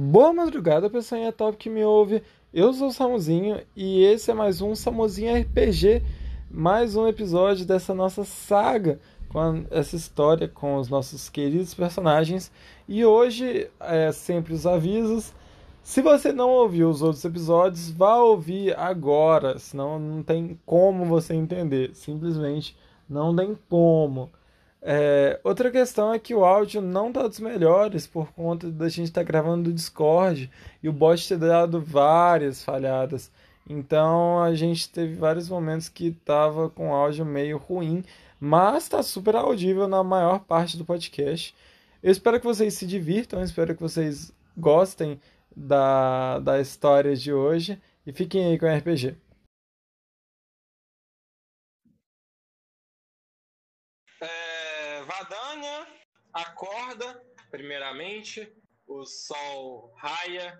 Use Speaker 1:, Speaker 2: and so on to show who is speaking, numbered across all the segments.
Speaker 1: Boa madrugada, pessoal top que me ouve. Eu sou o Samuzinho e esse é mais um Samuzinho RPG, mais um episódio dessa nossa saga com essa história com os nossos queridos personagens. E hoje é sempre os avisos. Se você não ouviu os outros episódios, vá ouvir agora, senão não tem como você entender. Simplesmente não tem como. É, outra questão é que o áudio não tá dos melhores por conta da gente estar tá gravando do Discord e o bot ter dado várias falhadas. Então a gente teve vários momentos que tava com áudio meio ruim, mas está super audível na maior parte do podcast. Eu espero que vocês se divirtam, espero que vocês gostem da, da história de hoje e fiquem aí com o RPG.
Speaker 2: Acorda, primeiramente, o sol raia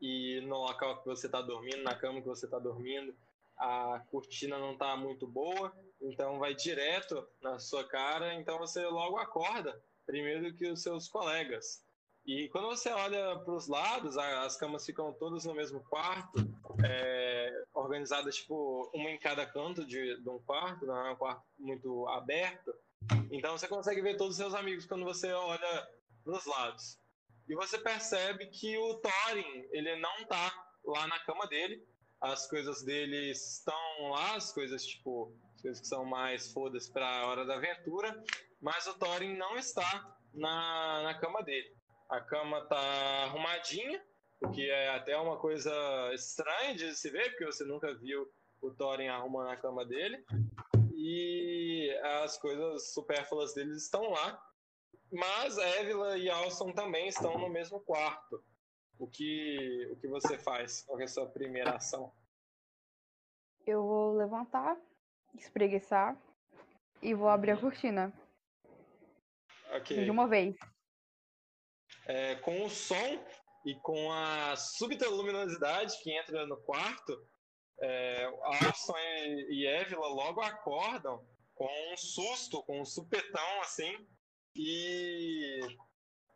Speaker 2: e no local que você está dormindo, na cama que você está dormindo, a cortina não está muito boa, então vai direto na sua cara, então você logo acorda primeiro que os seus colegas. E quando você olha para os lados, as camas ficam todas no mesmo quarto, é, organizadas tipo uma em cada canto de, de um quarto, não é um quarto muito aberto. Então você consegue ver todos os seus amigos quando você olha nos lados. E você percebe que o Thorin, ele não tá lá na cama dele. As coisas dele estão lá, as coisas tipo, as coisas que são mais fodas para a hora da aventura, mas o Thorin não está na, na cama dele. A cama tá arrumadinha, o que é até uma coisa estranha de se ver, porque você nunca viu o Thorin arrumando a cama dele e as coisas supérfluas deles estão lá. Mas Évila e Alson também estão no mesmo quarto. O que, o que você faz? Qual é a sua primeira ação?
Speaker 3: Eu vou levantar, espreguiçar e vou abrir a cortina.
Speaker 2: Ok.
Speaker 3: De uma vez.
Speaker 2: É, com o som e com a súbita luminosidade que entra no quarto, é, Alson e Évila logo acordam com um susto, com um supetão assim. E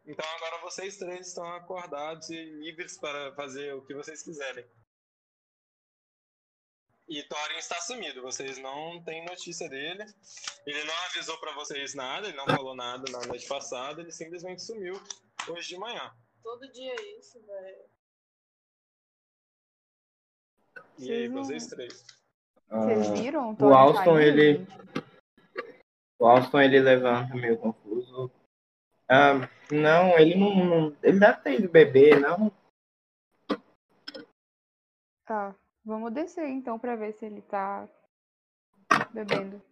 Speaker 2: então agora vocês três estão acordados e livres para fazer o que vocês quiserem. E Thorin está sumido, vocês não têm notícia dele. Ele não avisou para vocês nada, ele não falou nada na noite passada, ele simplesmente sumiu hoje de manhã.
Speaker 4: Todo dia é isso, velho.
Speaker 2: E aí, vocês três?
Speaker 3: Vocês ah, viram?
Speaker 5: O Alston, ele. O Alston, ele levanta meio confuso. Ah, não, ele não, não, Ele deve ter ido beber, não?
Speaker 3: Tá. Vamos descer então pra ver se ele tá bebendo.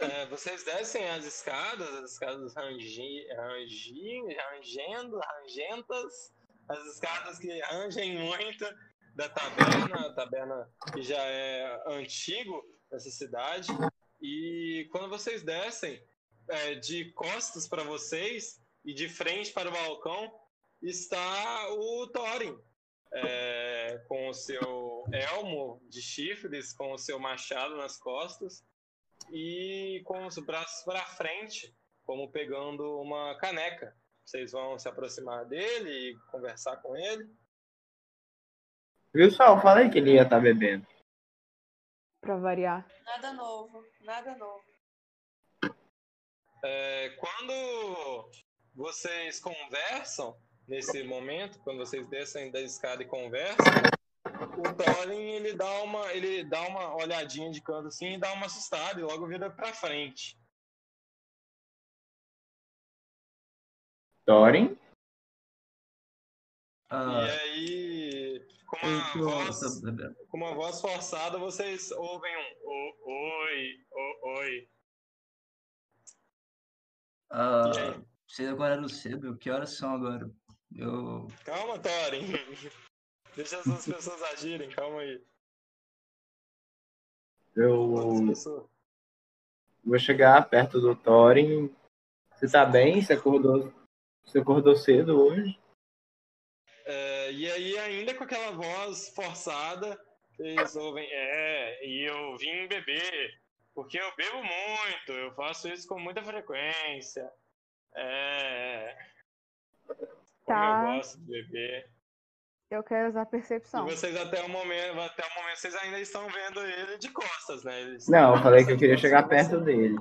Speaker 2: É, vocês descem as escadas, as escadas rangi, rangi, rangendo, rangentas, as escadas que rangem muito da taberna, a taberna que já é antigo nessa cidade. E quando vocês descem, é, de costas para vocês e de frente para o balcão, está o Thorin. É, com o seu elmo de chifres, com o seu machado nas costas e com os braços para frente, como pegando uma caneca. Vocês vão se aproximar dele e conversar com ele.
Speaker 5: Viu? Eu falei que ele ia estar tá bebendo.
Speaker 3: Pra variar.
Speaker 4: Nada novo, nada novo.
Speaker 2: É, quando vocês conversam, nesse momento, quando vocês descem da escada e conversam, o Thorin ele dá uma, ele dá uma olhadinha de canto assim e dá uma assustada e logo vira pra frente.
Speaker 5: Thorin?
Speaker 2: Ah. E aí com uma, voz, com uma voz forçada, vocês ouvem um oi, oi.
Speaker 6: Ah, sei agora era cedo. Que horas são agora? Eu...
Speaker 2: Calma, Thorin. Deixa as outras pessoas agirem, calma aí.
Speaker 5: Eu vou chegar perto do Thorin. Você tá bem? Você acordou, você acordou cedo hoje?
Speaker 2: É, e aí, ainda com aquela voz forçada, eles ouvem, é, e eu vim beber, porque eu bebo muito, eu faço isso com muita frequência. É...
Speaker 3: Tá.
Speaker 2: Eu gosto de beber.
Speaker 3: Eu quero usar
Speaker 2: E
Speaker 3: percepção.
Speaker 2: vocês até o momento, até o momento vocês ainda estão vendo ele de costas, né? Eles-
Speaker 5: Não, eu falei que eu queria chegar perto dele.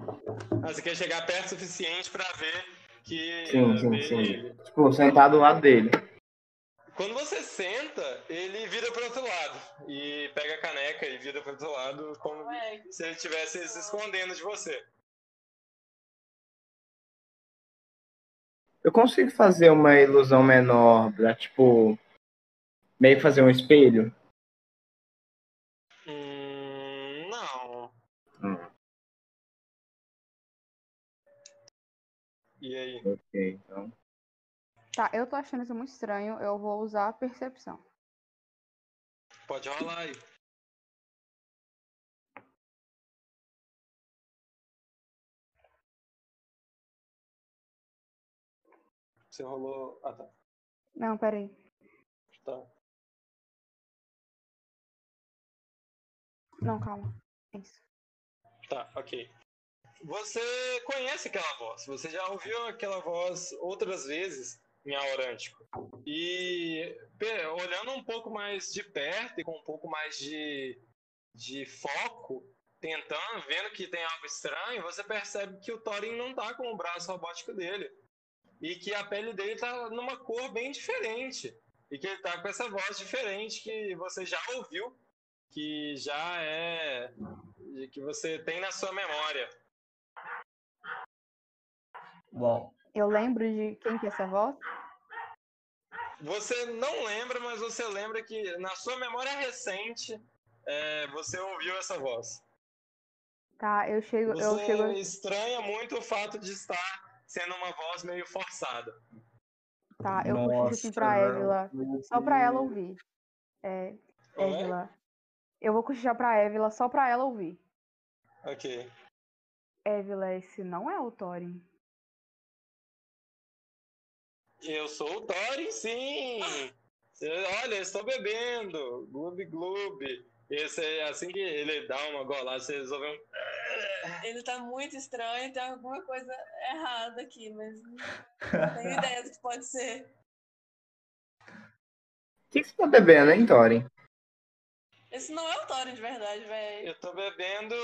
Speaker 2: Ah, você quer chegar perto o suficiente pra ver que
Speaker 5: Sim, sim, sim.
Speaker 2: ele.
Speaker 5: Tipo, sentar do lado dele.
Speaker 2: Quando você senta, ele vira pro outro lado e pega a caneca e vira pro outro lado como
Speaker 4: Ué,
Speaker 2: se ele estivesse se escondendo de você.
Speaker 5: Eu consigo fazer uma ilusão menor pra, tipo, meio fazer um espelho?
Speaker 2: Hum, não.
Speaker 5: Hum.
Speaker 2: E aí?
Speaker 5: Ok, então.
Speaker 3: Tá, eu tô achando isso muito estranho. Eu vou usar a percepção.
Speaker 2: Pode rolar aí. Você rolou. Ah, tá.
Speaker 3: Não, peraí.
Speaker 2: Tá.
Speaker 3: Não, calma. Isso.
Speaker 2: Tá, ok. Você conhece aquela voz, você já ouviu aquela voz outras vezes em Aurântico. E olhando um pouco mais de perto e com um pouco mais de, de foco, tentando, vendo que tem algo estranho, você percebe que o Thorin não tá com o braço robótico dele. E que a pele dele tá numa cor bem diferente. E que ele tá com essa voz diferente que você já ouviu, que já é que você tem na sua memória.
Speaker 6: Bom,
Speaker 3: Eu lembro de quem que é essa voz?
Speaker 2: Você não lembra, mas você lembra que na sua memória recente é, você ouviu essa voz.
Speaker 3: Tá, eu chego, eu
Speaker 2: Você
Speaker 3: chego.
Speaker 2: estranha muito o fato de estar sendo uma voz meio forçada.
Speaker 3: Tá, eu puxo assim pra Évila. Só pra ela ouvir. É? Évila. Eu vou cochichar pra Évila só pra ela ouvir.
Speaker 2: Ok.
Speaker 3: Évila, esse não é o Thorin.
Speaker 2: Eu sou o Thorin, sim! Olha, eu estou bebendo. Gloob gloob. Esse é assim que ele dá uma golada, você resolveu um.
Speaker 4: ele tá muito estranho, tem alguma coisa errada aqui, mas não tenho ideia do que pode ser.
Speaker 5: O que, que você tá bebendo, hein, Thorin?
Speaker 4: Esse não é o Thorin de verdade, velho.
Speaker 2: Eu tô bebendo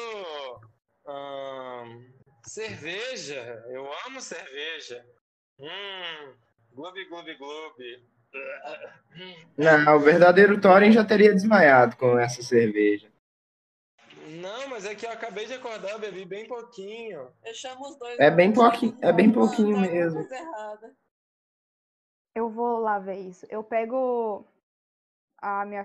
Speaker 2: ahn, cerveja. Eu amo cerveja. Hum, gloob, gloob, gloob.
Speaker 5: Não, o verdadeiro Thorin já teria desmaiado com essa cerveja.
Speaker 2: Não, mas é que eu acabei de acordar, eu bebi bem pouquinho.
Speaker 4: Eu chamo os dois.
Speaker 5: É bem pouquinho- é bem pouquinho
Speaker 4: alguma
Speaker 5: mesmo.
Speaker 3: Eu vou lá ver isso. Eu pego a minha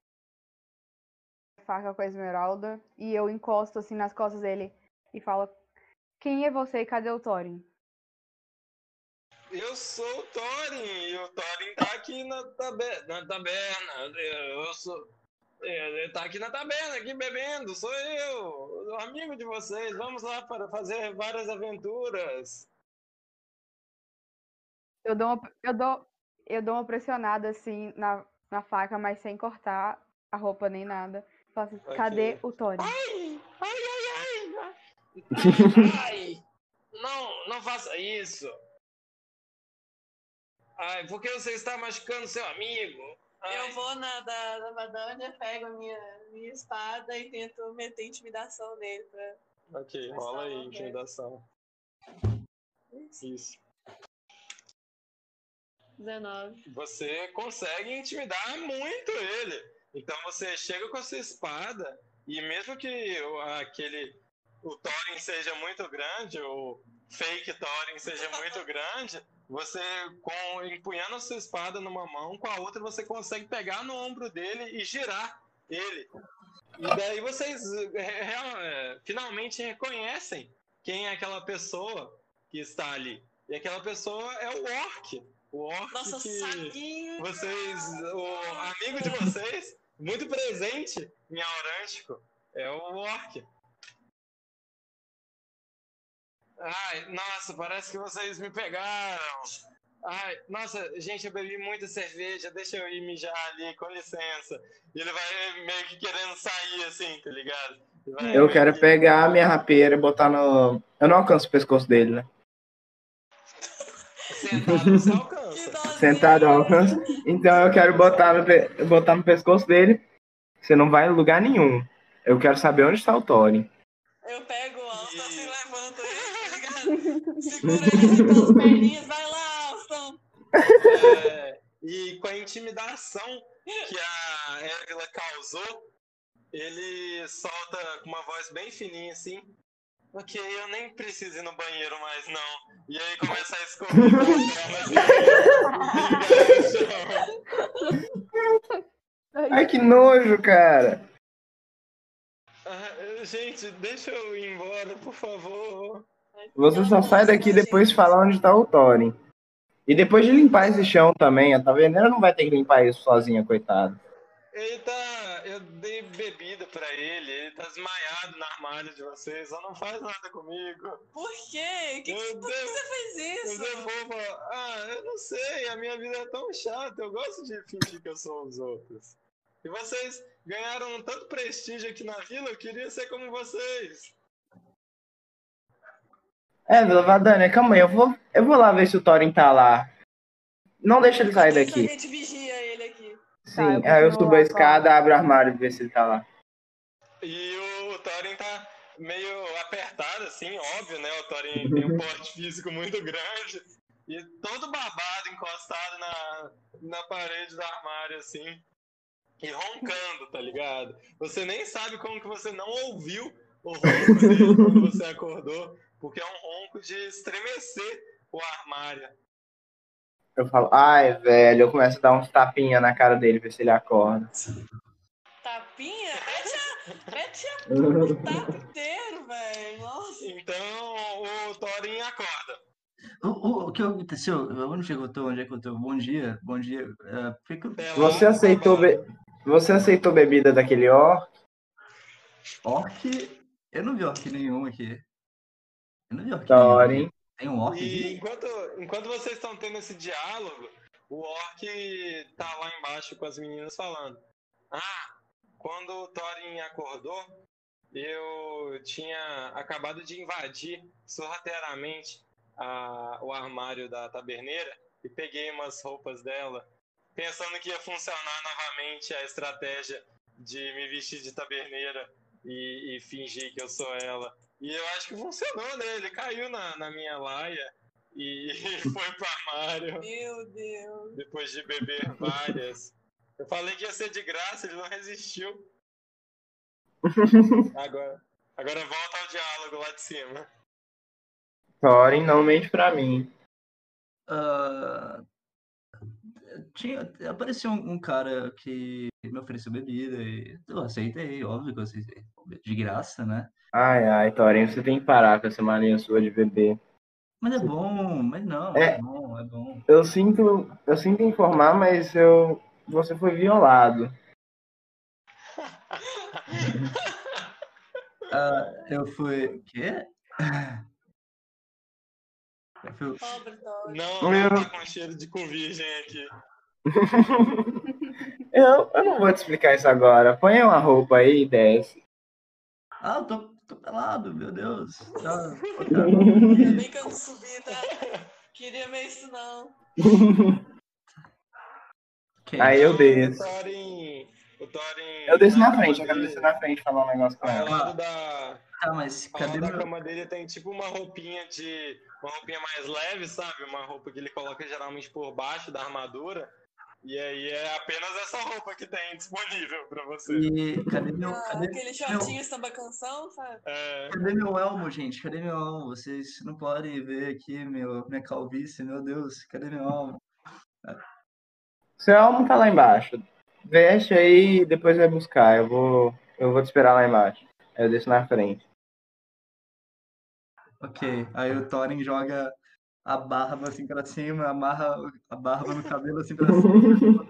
Speaker 3: faca com a esmeralda e eu encosto assim nas costas dele e falo: Quem é você e cadê o Thorin?
Speaker 2: Eu sou o Thorin e o Thorin tá aqui na, na taberna. Eu sou. Ele tá aqui na taberna, aqui bebendo. Sou eu, o amigo de vocês. Vamos lá para fazer várias aventuras.
Speaker 3: Eu dou uma, eu dou, eu dou uma pressionada assim na, na faca, mas sem cortar a roupa nem nada. Falo assim,
Speaker 2: Ok.
Speaker 3: cadê o Thorin?
Speaker 2: Ai, ai, ai, ai. Ai, não, não faça isso. Ai, por que você está machucando seu amigo? Ai,
Speaker 4: Eu vou na da, da Madânia, pego a minha, minha espada e tento meter intimidação nele pra.
Speaker 2: Ok, rola aí, intimidação. Isso.
Speaker 4: 19.
Speaker 2: Você consegue intimidar muito ele. Então você chega com a sua espada e mesmo que o- aquele o Thorin seja muito grande, o fake Thorin seja muito grande, você com empunhando a sua espada numa mão, com a outra você consegue pegar no ombro dele e girar ele. E daí vocês eh, real- eh, finalmente reconhecem quem é aquela pessoa que está ali. E aquela pessoa é o Orc. O Orc
Speaker 4: Nossa,
Speaker 2: que vocês, o amigo de vocês, muito presente em Aurântico, é o Orc. Ai, nossa, parece que vocês me pegaram. Ai, nossa, gente, eu bebi muita cerveja, deixa eu ir mijar ali, com licença. E ele vai meio que querendo sair assim, tá ligado?
Speaker 5: Eu quero
Speaker 2: que-
Speaker 5: pegar a minha rapeira e botar no. Eu não alcanço o pescoço dele, né?
Speaker 2: Sentado você alcança.
Speaker 5: Sentado ao alcance. Então eu quero botar no, pe- botar no pescoço dele. Você não vai em lugar nenhum. Eu quero saber onde está o Thorin.
Speaker 4: Eu pego o Alston assim, levanto ele, tá ligado? Segura ele pelas perninhas, vai lá, Alston.
Speaker 2: É, e com a intimidação que a Évila causou, ele solta com uma voz bem fininha assim. Ok, eu nem preciso ir no banheiro mais não. E aí começa a escorrer e
Speaker 5: Ai, que nojo, cara.
Speaker 2: Ah, Gente, deixa eu ir embora, por favor.
Speaker 5: Você só sai daqui depois de falar onde está o Thorin. E depois de limpar esse chão também, a taverneira não vai ter que limpar isso sozinha, coitado.
Speaker 2: Ele tá. Eu dei bebida pra ele, ele tá desmaiado no armário de vocês, só não faz nada comigo.
Speaker 4: Por quê? Que, por que você fez
Speaker 2: Eu
Speaker 4: isso?
Speaker 2: devolvo. Ah, eu não sei, a minha vida é tão chata, eu gosto de fingir que eu sou os outros. E vocês ganharam tanto prestígio aqui na vila, eu queria ser como vocês.
Speaker 5: É, Vila Vadania, calma aí, eu vou, eu vou lá ver se o Thorin tá lá. Não deixa ele sair
Speaker 4: Isso A
Speaker 5: daqui.
Speaker 4: gente vigia ele aqui.
Speaker 5: Sim,
Speaker 3: Tá, eu
Speaker 5: aí eu subo a
Speaker 3: lá
Speaker 5: escada, abro o armário e ver se ele tá lá.
Speaker 2: E o Thorin tá meio apertado, assim, óbvio, né? O Thorin tem um porte físico muito grande. E todo babado, encostado na, na parede do armário, assim. E roncando, tá ligado? Você nem sabe como que você não ouviu o ronco dele quando você acordou. Porque é um ronco de estremecer o armário.
Speaker 5: Eu falo, ai, velho, eu começo a dar uns tapinha na cara dele, ver se ele acorda.
Speaker 4: Tapinha? Mete a, mete a tapa inteiro, velho. Nossa.
Speaker 2: Então o Thorin acorda.
Speaker 6: O, o, o que aconteceu? Onde é que eu tô? Onde é que eu tô? Bom dia, bom dia. É, fica...
Speaker 2: Pelado,
Speaker 5: Você aceitou, be... Você aceitou bebida daquele orc?
Speaker 6: Orc. Eu não vi orc nenhum aqui. Eu não vi orc nenhum.
Speaker 5: Thorin.
Speaker 6: Tem um orc
Speaker 2: E enquanto, enquanto vocês estão tendo esse diálogo, o Orc tá lá embaixo com as meninas falando. Ah, quando o Thorin acordou, eu tinha acabado de invadir sorrateiramente a- o armário da taberneira e peguei umas roupas dela, pensando que ia funcionar novamente a estratégia de me vestir de taberneira e, e fingir que eu sou ela. E eu acho que funcionou, né? Ele caiu na, na minha laia e foi pro armário
Speaker 4: Meu Deus.
Speaker 2: depois de beber várias. Eu falei que ia ser de graça, ele não resistiu. Agora, agora volta ao diálogo lá de cima.
Speaker 5: Thorin não mente pra mim.
Speaker 6: Ah, tinha, apareceu um, um cara que me ofereceu bebida e eu aceitei, óbvio que eu aceitei. De graça, né?
Speaker 5: Ai, ai, Thorin, você tem que parar com essa mania sua de beber.
Speaker 6: Mas é bom, mas não,
Speaker 5: É.
Speaker 6: é bom, é bom.
Speaker 5: Eu sinto, eu sinto informar, mas eu, você foi violado.
Speaker 6: Ah, eu fui. Quê? Eu fui-.
Speaker 2: Não, não tá com cheiro de cu virgem aqui.
Speaker 5: Eu, eu não vou te explicar isso agora. Põe uma roupa aí e desce.
Speaker 6: Ah, eu tô, tô pelado, meu Deus. Ah,
Speaker 4: Ainda bem que eu não subi, tá? Queria ver isso não.
Speaker 5: Aí eu
Speaker 2: O
Speaker 5: desço.
Speaker 2: Thorin. O Thorin.
Speaker 5: Eu desço na frente, eu quero descer na frente e falar um negócio com
Speaker 2: Ao
Speaker 5: ela.
Speaker 2: lado da,
Speaker 6: Tá, mas
Speaker 2: ao
Speaker 6: cadê
Speaker 2: lado da
Speaker 6: meu.
Speaker 2: cama dele tem tipo uma roupinha de. Uma roupinha mais leve, sabe? Uma roupa que ele coloca geralmente por baixo da armadura. E aí é apenas essa roupa que tem disponível pra você.
Speaker 6: E cadê meu.
Speaker 4: Ah,
Speaker 6: Cadê,
Speaker 4: aquele
Speaker 6: meu,
Speaker 4: shortinho samba canção, sabe?
Speaker 2: É,
Speaker 6: cadê meu elmo, gente? Cadê meu elmo? Vocês não podem ver aqui meu, minha calvície, meu Deus. Cadê meu elmo?
Speaker 5: Seu almo tá lá embaixo. Veste aí e depois vai buscar. Eu vou, eu vou te esperar lá embaixo. Eu desço na frente.
Speaker 6: Ok. Aí o Thorin joga a barba assim pra cima, amarra a barba no cabelo assim pra cima.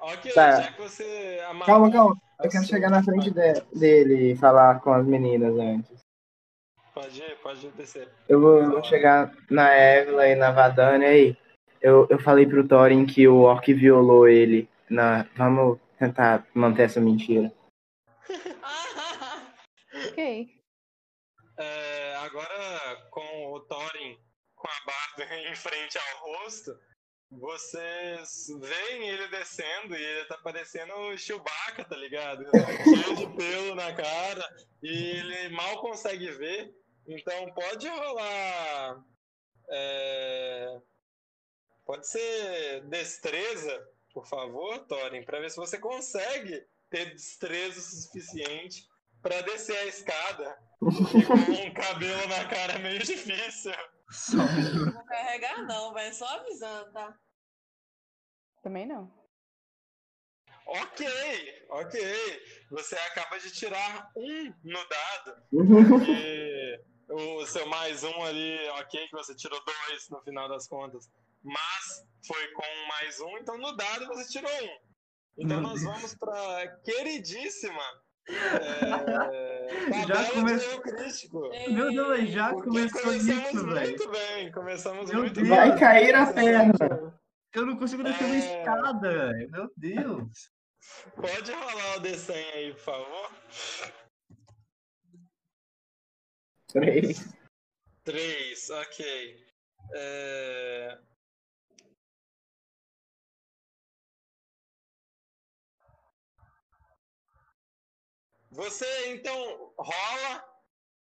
Speaker 2: ok,
Speaker 5: Tá.
Speaker 2: já que você amarrou
Speaker 5: Calma, calma. Eu quero chegar na frente de- dele e falar com as meninas antes.
Speaker 2: Pode ir, pode descer.
Speaker 5: Eu vou, eu vou chegar na Évila e na Vadania aí. Eu, eu falei pro Thorin que o Orc violou ele. Na, vamos tentar manter essa mentira.
Speaker 4: Ah,
Speaker 3: Ok.
Speaker 2: É, agora com o Thorin com a barba em frente ao rosto, vocês veem ele descendo e ele tá parecendo o Chewbacca, tá ligado? Cheio de pelo na cara e ele mal consegue ver. Então pode rolar. é, Pode ser destreza, por favor, Thorin, pra ver se você consegue ter destreza o suficiente pra descer a escada. E com um cabelo na cara meio difícil.
Speaker 6: Só.
Speaker 4: Não vou carregar, não, vai só avisando, tá?
Speaker 3: Também não.
Speaker 2: Ok, ok. Você acaba de tirar um no dado. E o seu mais um ali, ok, que você tirou dois no final das contas. Mas foi com mais um, então no dado você tirou um. Então nós vamos para queridíssima é,
Speaker 6: Já
Speaker 2: tabela
Speaker 6: come-
Speaker 2: de erro crítico.
Speaker 6: Meu Deus, já
Speaker 2: Porque
Speaker 6: começou isso, velho.
Speaker 2: muito bem, começamos
Speaker 6: Meu
Speaker 2: muito
Speaker 6: Deus.
Speaker 2: bem.
Speaker 5: Vai cair a perna.
Speaker 6: Eu não consigo descer uma
Speaker 2: É.
Speaker 6: escada, velho. Meu Deus.
Speaker 2: Pode rolar o desenho aí, por favor.
Speaker 5: Três.
Speaker 2: Três, ok. É, Você então rola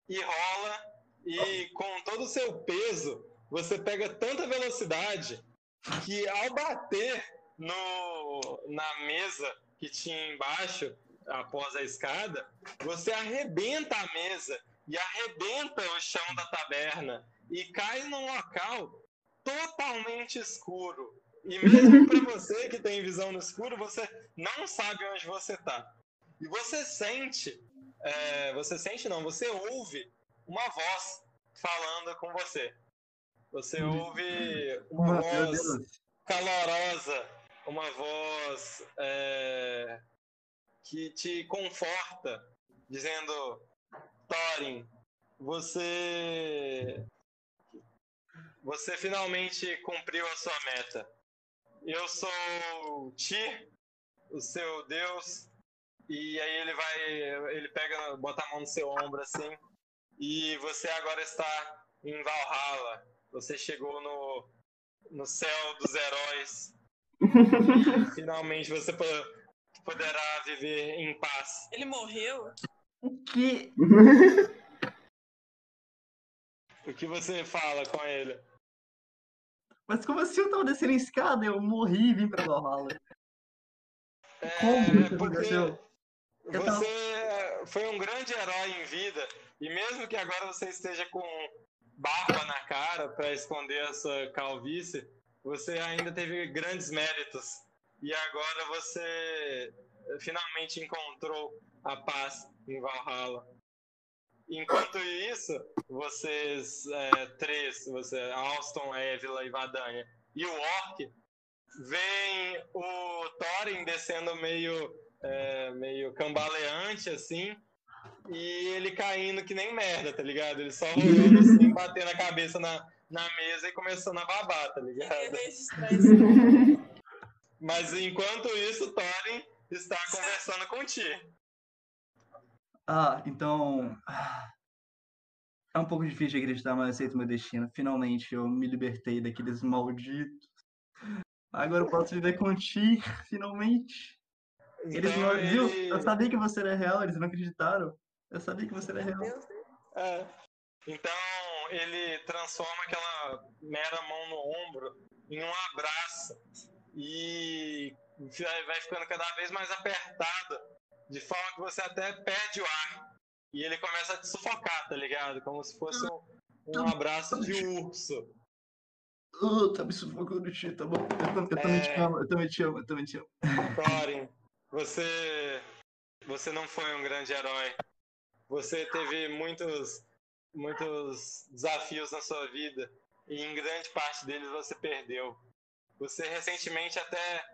Speaker 2: e rola e com todo o seu peso você pega tanta velocidade que ao bater no, na mesa que tinha embaixo após a escada, você arrebenta a mesa e arrebenta o chão da taberna e cai num local totalmente escuro. E mesmo para você que tem visão no escuro, você não sabe onde você tá. E você sente, é, você sente não, você ouve uma voz falando com você. Você ouve uma voz calorosa, uma voz é, que te conforta, dizendo: Thorin, você. Você finalmente cumpriu a sua meta. Eu sou Ti, o seu Deus, e aí ele vai. Ele pega, bota a mão no seu ombro assim, e você agora está em Valhalla. Você chegou no, no céu dos heróis. Finalmente você po- poderá viver em paz.
Speaker 4: Ele morreu?
Speaker 6: O que?
Speaker 2: O que você fala com ele?
Speaker 6: Mas como assim eu tava descendo a escada? Eu morri e vim pra Valhalla.
Speaker 2: É,
Speaker 6: Como isso
Speaker 2: porque
Speaker 6: aconteceu?
Speaker 2: Você foi um grande herói em vida, e mesmo que agora você esteja com barba na cara para esconder essa calvície, você ainda teve grandes méritos. E agora você finalmente encontrou a paz em Valhalla. Enquanto isso, vocês é, três, você, Alston, Évila e Vadanha, e o Orc, veem o Thorin descendo meio, é, meio cambaleante, assim, e ele caindo que nem merda, tá ligado? Ele só rolando assim, batendo a cabeça na, na mesa e começando a babar, tá ligado?
Speaker 4: isso.
Speaker 2: Mas enquanto isso, Thorin está conversando com Ti.
Speaker 6: Ah, então. ah, É um pouco difícil de acreditar, mas eu aceito meu destino. Finalmente eu me libertei daqueles malditos. Agora eu posso viver com ti, finalmente. Eles
Speaker 2: Então,
Speaker 6: não. Viu?
Speaker 2: ele-
Speaker 6: Eu sabia que você era real, eles não acreditaram. Eu sabia que você era real.
Speaker 4: Deus.
Speaker 2: É. Então ele transforma aquela mera mão no ombro em um abraço e vai ficando cada vez mais apertado, de forma que você até perde o ar. E ele começa a te sufocar, tá ligado? Como se fosse um, um abraço de urso.
Speaker 6: Uh, tá me sufocando, Ti, tá bom. Eu, tam- eu também te
Speaker 2: É.
Speaker 6: amo, eu também te amo, eu também te amo.
Speaker 2: Thorin, você, você não foi um grande herói. Você teve muitos, muitos desafios na sua vida e em grande parte deles você perdeu. Você recentemente até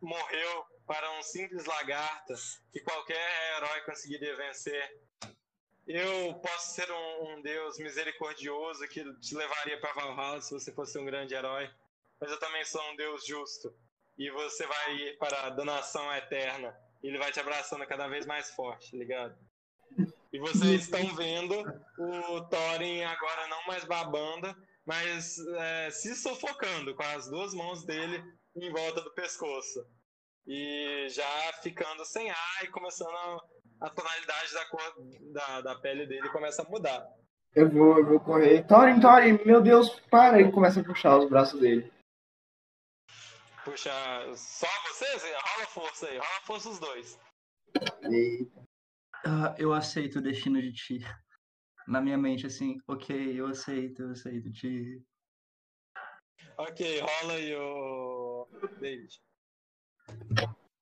Speaker 2: morreu para um simples lagarto que qualquer herói conseguiria vencer. Eu posso ser um, um deus misericordioso que te levaria para Valhalla se você fosse um grande herói, mas eu também sou um deus justo e você vai ir para a danação eterna. E ele vai te abraçando cada vez mais forte, tá ligado? E vocês estão vendo o Thorin agora não mais babando, mas é, se sufocando com as duas mãos dele em volta do pescoço. E já ficando sem ar e começando a, a tonalidade da cor da, da pele dele começa a mudar.
Speaker 5: Eu vou, eu vou correr. Thorin, Thorin, meu Deus, para! E começa a puxar os braços dele.
Speaker 2: Puxa, só vocês? Rola força aí, rola força os dois.
Speaker 5: Eita.
Speaker 6: Ah, eu aceito o destino de ti. Na minha mente, assim, ok, eu aceito, eu aceito ti.
Speaker 2: Ok, rola aí o David.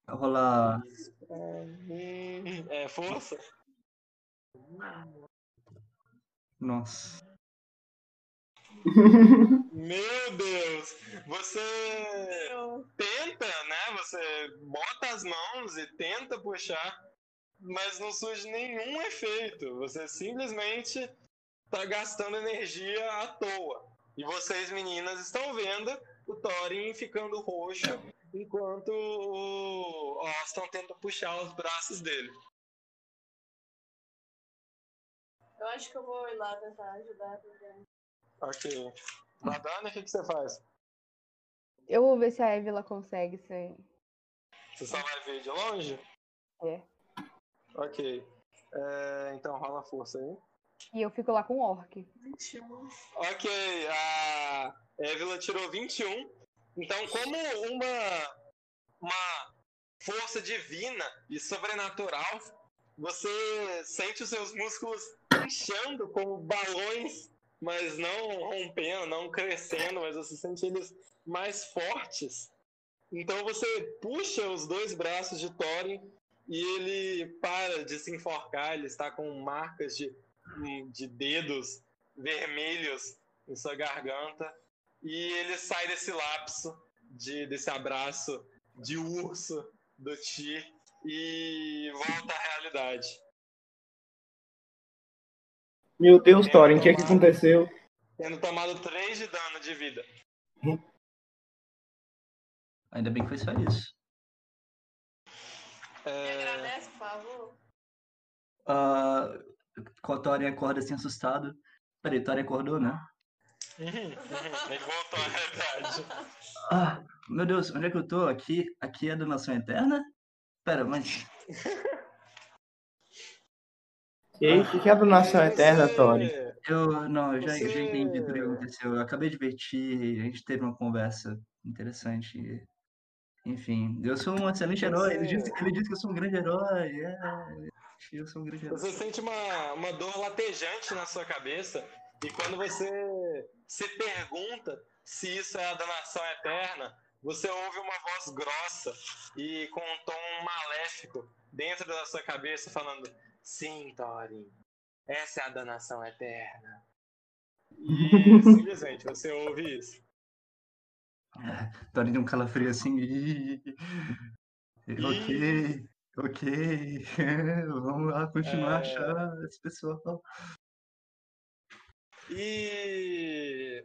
Speaker 6: Rolar.
Speaker 2: É, força?
Speaker 6: Nossa.
Speaker 2: Meu Deus! Você tenta, né? Você bota as mãos e tenta puxar, mas não surge nenhum efeito. Você simplesmente tá gastando energia à toa. E vocês, meninas, estão vendo o Thorin ficando roxo enquanto o Austin tenta puxar os braços dele.
Speaker 4: Eu acho que eu vou ir lá tentar ajudar. Porque...
Speaker 2: Ok. Madonna, o que, que você faz?
Speaker 3: Eu vou ver se a Evila consegue ser.
Speaker 2: Você só vai ver de longe?
Speaker 3: É.
Speaker 2: Ok. É, então rola força aí.
Speaker 3: E eu fico lá com o Orc.
Speaker 4: 21.
Speaker 2: Ok, a Évila tirou 21. Então, como uma, uma força divina e sobrenatural, você sente os seus músculos inchando como balões, mas não rompendo, não crescendo, mas você sente eles mais fortes. Então você puxa os dois braços de Thorin e ele para de se enforcar, ele está com marcas de, de dedos vermelhos em sua garganta e ele sai desse lapso, de, desse abraço de urso do Ti e volta à realidade.
Speaker 5: Meu Deus, Thorin, o que, é que aconteceu?
Speaker 2: Tendo tomado 3 de dano de vida.
Speaker 6: Ainda bem que foi só isso.
Speaker 4: Me
Speaker 2: É,
Speaker 4: agradece, por favor.
Speaker 6: Com a Thorin acorda assim assustado. Peraí, Thorin acordou, né?
Speaker 2: ele voltou à realidade.
Speaker 6: Ah, meu Deus, onde é que eu tô? Aqui, aqui é a Nação Eterna? Pera, mas.
Speaker 5: E aí, o que, que é a donação eterna, Thorin?
Speaker 2: Você-
Speaker 6: Eu. Não, eu já, eu já
Speaker 2: Você-
Speaker 6: entendi tudo que aconteceu. Eu acabei de ver ti, a gente teve uma conversa interessante. Enfim, eu sou um excelente herói. Ele disse, ele disse que eu sou um grande herói. É, eu sou um grande herói.
Speaker 2: Você sente uma, uma dor latejante na sua cabeça e quando você se pergunta se isso é a danação eterna, você ouve uma voz grossa e com um tom maléfico dentro da sua cabeça falando Sim, Thorin, essa é a danação eterna. E simplesmente você ouve isso.
Speaker 6: Thorin deu um calafrio assim. "Ih, Ok, ok. Vamos lá continuar a
Speaker 2: É.
Speaker 6: achar esse pessoal.
Speaker 2: E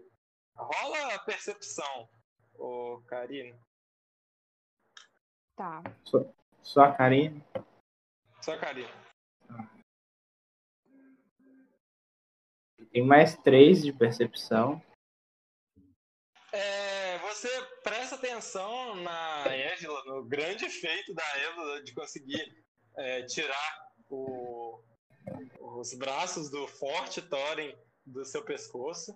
Speaker 2: rola a percepção, ô Karine.
Speaker 3: Tá.
Speaker 5: Só a Karine?
Speaker 2: Só Karine.
Speaker 5: Tem mais três de percepção.
Speaker 2: É, você presta atenção na Évila, no grande feito da Évila de conseguir é, tirar o- os braços do forte Thorin do seu pescoço.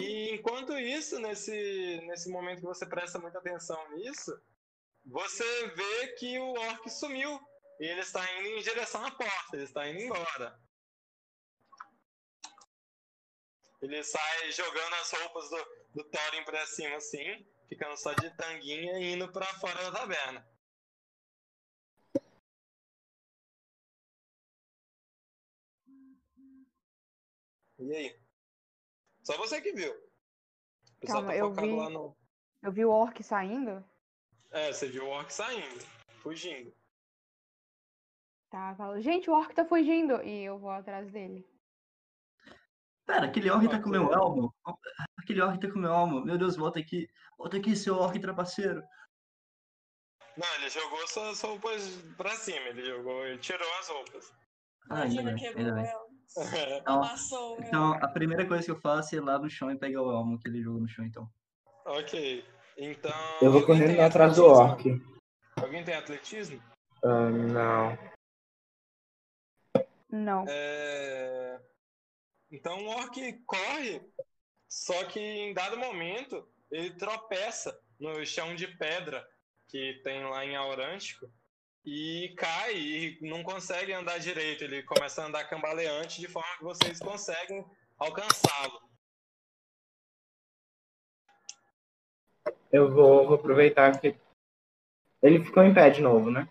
Speaker 2: E enquanto isso, nesse, nesse momento que você presta muita atenção nisso, você vê que o orc sumiu. E ele está indo em direção à porta, ele está indo embora. Ele sai jogando as roupas do, do Thorin pra cima assim, ficando só de tanguinha e indo pra fora da taverna. E aí? Só você que viu. O pessoal
Speaker 3: Calma,
Speaker 2: tá
Speaker 3: eu vi-
Speaker 2: lá no.
Speaker 3: Eu vi o Orc saindo.
Speaker 2: É, você viu o orc saindo, fugindo.
Speaker 3: Tá, falo, gente, o Orc tá fugindo. E eu vou atrás dele.
Speaker 6: Pera, aquele orc tá com meu elmo. Aquele orc tá com meu elmo. Meu Deus, volta aqui. Volta aqui, seu orc trapaceiro.
Speaker 2: Não, ele jogou suas roupas pra cima, ele jogou, ele tirou as roupas.
Speaker 6: Ah, ainda
Speaker 4: quebrou
Speaker 6: bem.
Speaker 4: ela.
Speaker 6: Então,
Speaker 4: Amassou. meu.
Speaker 6: então, a primeira coisa que eu faço é ir lá no chão e pegar o elmo que ele jogou no chão, então.
Speaker 2: ok. Então.
Speaker 5: Eu vou correndo atrás do orc.
Speaker 2: Alguém tem atletismo?
Speaker 5: Ah, não.
Speaker 3: Não.
Speaker 2: É, Então o orc corre, só que em dado momento ele tropeça no chão de pedra que tem lá em Aurântico e cai e não consegue andar direito. Ele começa a andar cambaleante de forma que vocês conseguem alcançá-lo.
Speaker 5: Eu vou, vou aproveitar que. Ele ficou em pé de novo, né?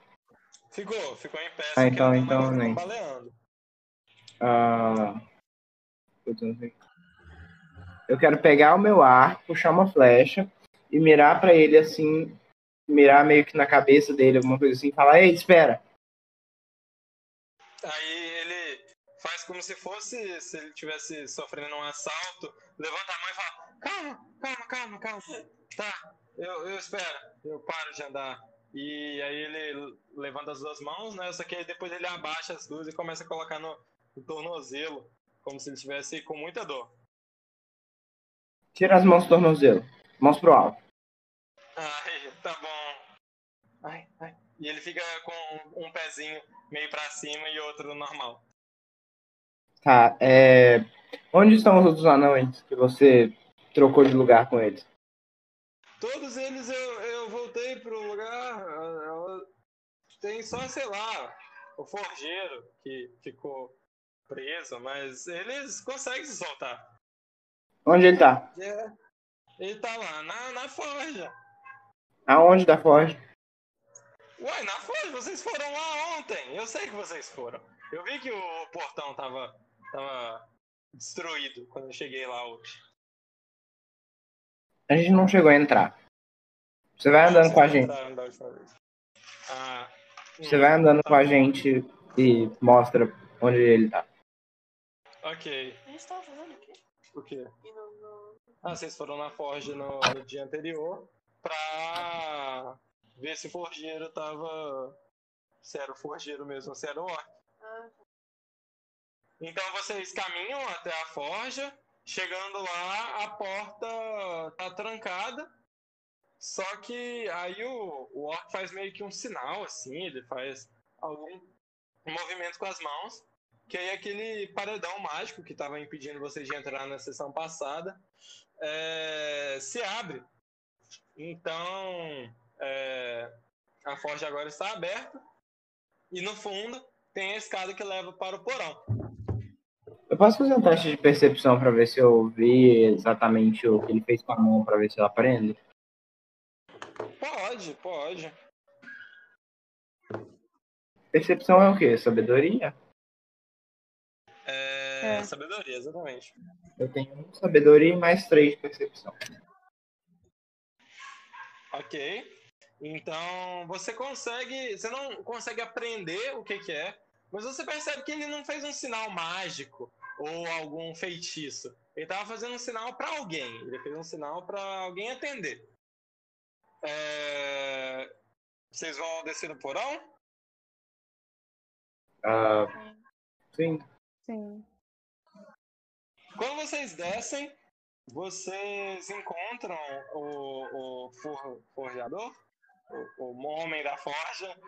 Speaker 2: Ficou, ficou em pé,
Speaker 5: Ah, então-
Speaker 2: ele
Speaker 5: então,
Speaker 2: tá
Speaker 5: nem.
Speaker 2: cambaleando.
Speaker 5: Ah. Eu quero pegar o meu arco, puxar uma flecha e mirar pra ele assim, mirar meio que na cabeça dele, alguma coisa assim, falar, ei, espera.
Speaker 2: Aí ele faz como se fosse, se ele tivesse sofrendo um assalto, levanta a mão e fala, calma, calma, calma, calma. Tá, eu, eu espero, eu paro de andar. E aí ele levanta as duas mãos, né? Só que aí depois ele abaixa as duas e começa a colocar no tornozelo, como se ele estivesse com muita dor.
Speaker 5: Tira as mãos do tornozelo. Mãos pro alto.
Speaker 2: Ai, tá bom. Ai, ai. E ele fica com um pezinho meio pra cima e outro normal.
Speaker 5: Tá, é. Onde estão os outros anões que você trocou de lugar com eles?
Speaker 2: Todos eles eu, eu voltei pro lugar. ah, Tem só, sei lá, o forjeiro que ficou preso, mas eles conseguem se soltar.
Speaker 5: Onde ele tá?
Speaker 2: É, Ele tá lá na, na forja.
Speaker 5: Aonde da Forja?
Speaker 2: Uai, na forja, vocês foram lá ontem. Eu sei que vocês foram. Eu vi que o portão tava, tava destruído quando eu cheguei lá hoje.
Speaker 5: A gente não chegou a entrar. Você vai andando com a gente.
Speaker 2: Ah,
Speaker 5: Você vai andando
Speaker 2: tá
Speaker 5: com a
Speaker 2: bom.
Speaker 5: gente e mostra onde ele tá.
Speaker 2: Ok.
Speaker 4: A gente tava fazendo o quê?
Speaker 2: O quê?
Speaker 4: No, no...
Speaker 2: Ah, vocês foram na Forge no, no dia anterior pra ver se o forjeiro tava. Se era o forjeiro mesmo, se era o orc.
Speaker 4: Ah,
Speaker 2: Então vocês caminham até a forja, chegando lá, a porta tá trancada. Só que aí o, o orc faz meio que um sinal, assim, ele faz algum movimento com as mãos. Que aí aquele paredão mágico que estava impedindo vocês de entrar na sessão passada é, se abre. Então é, a forja agora está aberta. E no fundo tem a escada que leva para o porão.
Speaker 5: Eu posso fazer um teste de percepção pra ver se eu vi exatamente o que ele fez com a mão pra ver se eu aprendo?
Speaker 2: Pode, pode.
Speaker 5: Percepção é o quê? Sabedoria?
Speaker 2: É,
Speaker 3: É.
Speaker 2: Sabedoria, exatamente.
Speaker 5: Eu tenho um sabedoria e mais três de percepção.
Speaker 2: Ok. Então você consegue. Você não consegue aprender o que, que é, mas você percebe que ele não fez um sinal mágico ou algum feitiço. Ele estava fazendo um sinal para alguém. Ele fez um sinal para alguém atender. É, Vocês vão descer no porão?
Speaker 5: Ah, sim.
Speaker 3: Sim.
Speaker 2: Quando vocês descem, vocês encontram o, o for- forjador, o, o homem da forja,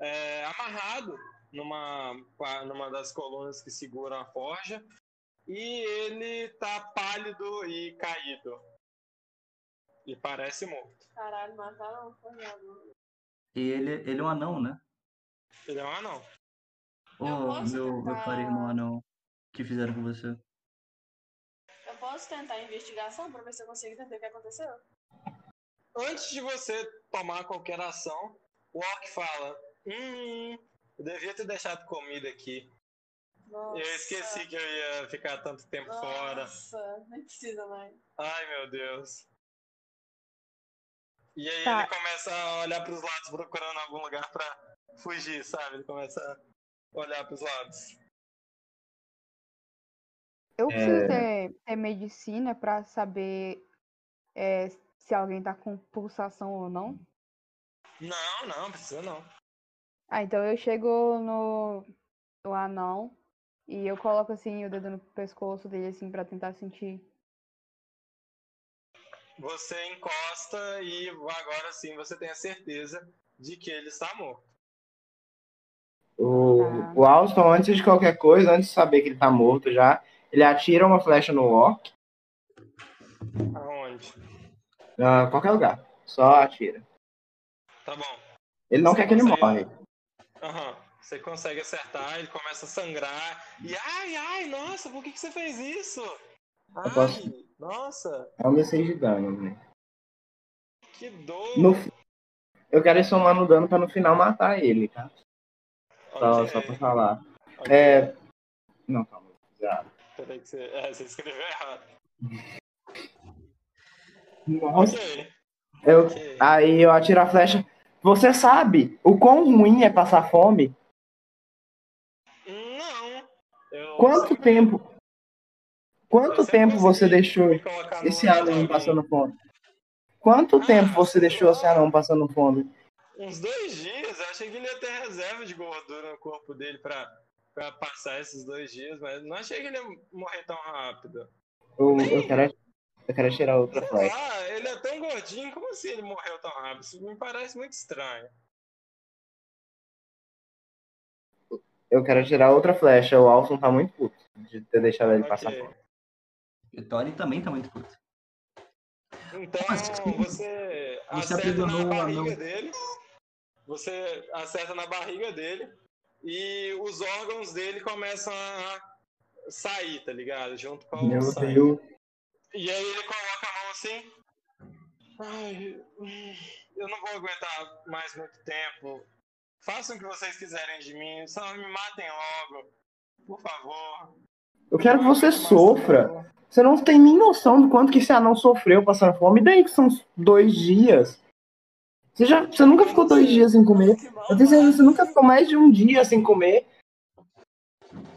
Speaker 2: é, amarrado numa, numa das colunas que seguram a forja, e ele tá pálido e caído. E parece morto.
Speaker 4: caralho, mataram o forjador.
Speaker 6: E ele, ele é um anão, né?
Speaker 2: Ele é um anão.
Speaker 6: Ô,
Speaker 4: posso
Speaker 6: meu, meu
Speaker 4: tentar-
Speaker 6: caro irmão anão. O que fizeram com você?
Speaker 4: Eu posso tentar a investigação pra ver se eu consigo entender o que aconteceu?
Speaker 2: Antes de você tomar qualquer ação, o Orc fala: Hum, eu devia ter deixado comida aqui.
Speaker 4: Nossa.
Speaker 2: Eu esqueci que eu ia ficar tanto tempo fora.
Speaker 4: Nossa, nem precisa mais.
Speaker 2: Ai, meu Deus. E aí
Speaker 3: Tá.
Speaker 2: ele começa a olhar pros lados procurando algum lugar pra fugir, sabe? Ele começa a olhar pros lados.
Speaker 3: Eu preciso
Speaker 5: É.
Speaker 3: ter, ter medicina pra saber é, se alguém tá com pulsação ou não.
Speaker 2: Não, não, precisa não.
Speaker 3: Ah, então eu chego no, no anão E eu coloco assim o dedo no pescoço dele assim pra tentar sentir.
Speaker 2: Você encosta e agora sim você tem a certeza de que ele está morto.
Speaker 5: O,
Speaker 3: Tá.
Speaker 5: o Alston, antes de qualquer coisa, antes de saber que ele tá morto já, ele atira uma flecha no orc,
Speaker 2: Aonde?
Speaker 5: ah, qualquer lugar. Só atira.
Speaker 2: Tá bom.
Speaker 5: Ele não
Speaker 2: Você
Speaker 5: quer que ele
Speaker 2: consegue-
Speaker 5: morre.
Speaker 2: Aham. Você consegue acertar, ele começa a sangrar. E ai, ai, nossa, por que, que você fez isso? Ai,
Speaker 5: posso-
Speaker 2: nossa,
Speaker 5: É um D6 de dano, né?
Speaker 2: que dor.
Speaker 5: No Eu quero ir somando dano pra no final matar ele, tá? Só,
Speaker 2: Ok,
Speaker 5: só pra falar.
Speaker 2: ok.
Speaker 5: É. Não, calma. Já.
Speaker 2: Peraí que você, é, você escreveu errado.
Speaker 5: Nossa.
Speaker 2: Ok,
Speaker 5: Eu...
Speaker 2: ok.
Speaker 5: Aí eu atiro a flecha. Você sabe o quão ruim é passar fome?
Speaker 2: Não. Eu
Speaker 5: Quanto tempo? Quanto
Speaker 2: sempre
Speaker 5: tempo você deixou esse anão passando fome? Quanto
Speaker 2: Ah,
Speaker 5: tempo você deixou esse anão passando fome?
Speaker 2: Uns dois dias, eu achei que ele ia ter reserva de gordura no corpo dele pra, pra passar esses dois dias, mas não achei que ele ia morrer tão rápido.
Speaker 5: Eu, eu, quero, eu quero tirar outra flecha.
Speaker 2: lá, ele é tão gordinho, como assim ele morreu tão rápido? Isso me parece muito estranho.
Speaker 5: Eu quero tirar outra flecha. O Alson tá muito puto de ter deixado ele passar
Speaker 2: Ok.
Speaker 5: fome.
Speaker 6: E o Thorin também tá muito puto.
Speaker 2: Então
Speaker 6: Mas-
Speaker 2: você
Speaker 6: Você
Speaker 2: acerta na
Speaker 6: o
Speaker 2: barriga
Speaker 6: anão.
Speaker 2: dele. Você acerta na barriga dele e os órgãos dele começam a sair, tá ligado? Junto com
Speaker 5: Meu
Speaker 2: o sangue.
Speaker 5: Deus.
Speaker 2: E aí ele coloca a mão assim. Ai, eu não vou aguentar mais muito tempo. Façam o que vocês quiserem de mim, só me matem logo. Por favor.
Speaker 5: Eu quero que você sofra. Você não tem nem noção do quanto que esse anão sofreu passando fome. E daí que são dois dias? Você, já, você nunca ficou dois dias sem comer? Eu tenho certeza que você nunca ficou mais de um dia sem comer.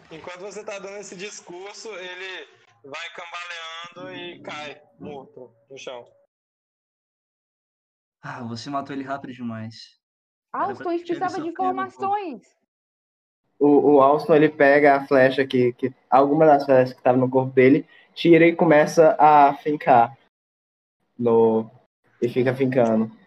Speaker 2: Enquanto você tá dando esse discurso, ele vai cambaleando e cai morto no chão.
Speaker 6: Ah, você matou ele rápido demais.
Speaker 3: Alston, a gente precisava de informações.
Speaker 5: O, o Alston ele pega a flecha que, que. Alguma das flechas que estavam no corpo dele, tira e começa a fincar. No. E fica fincando.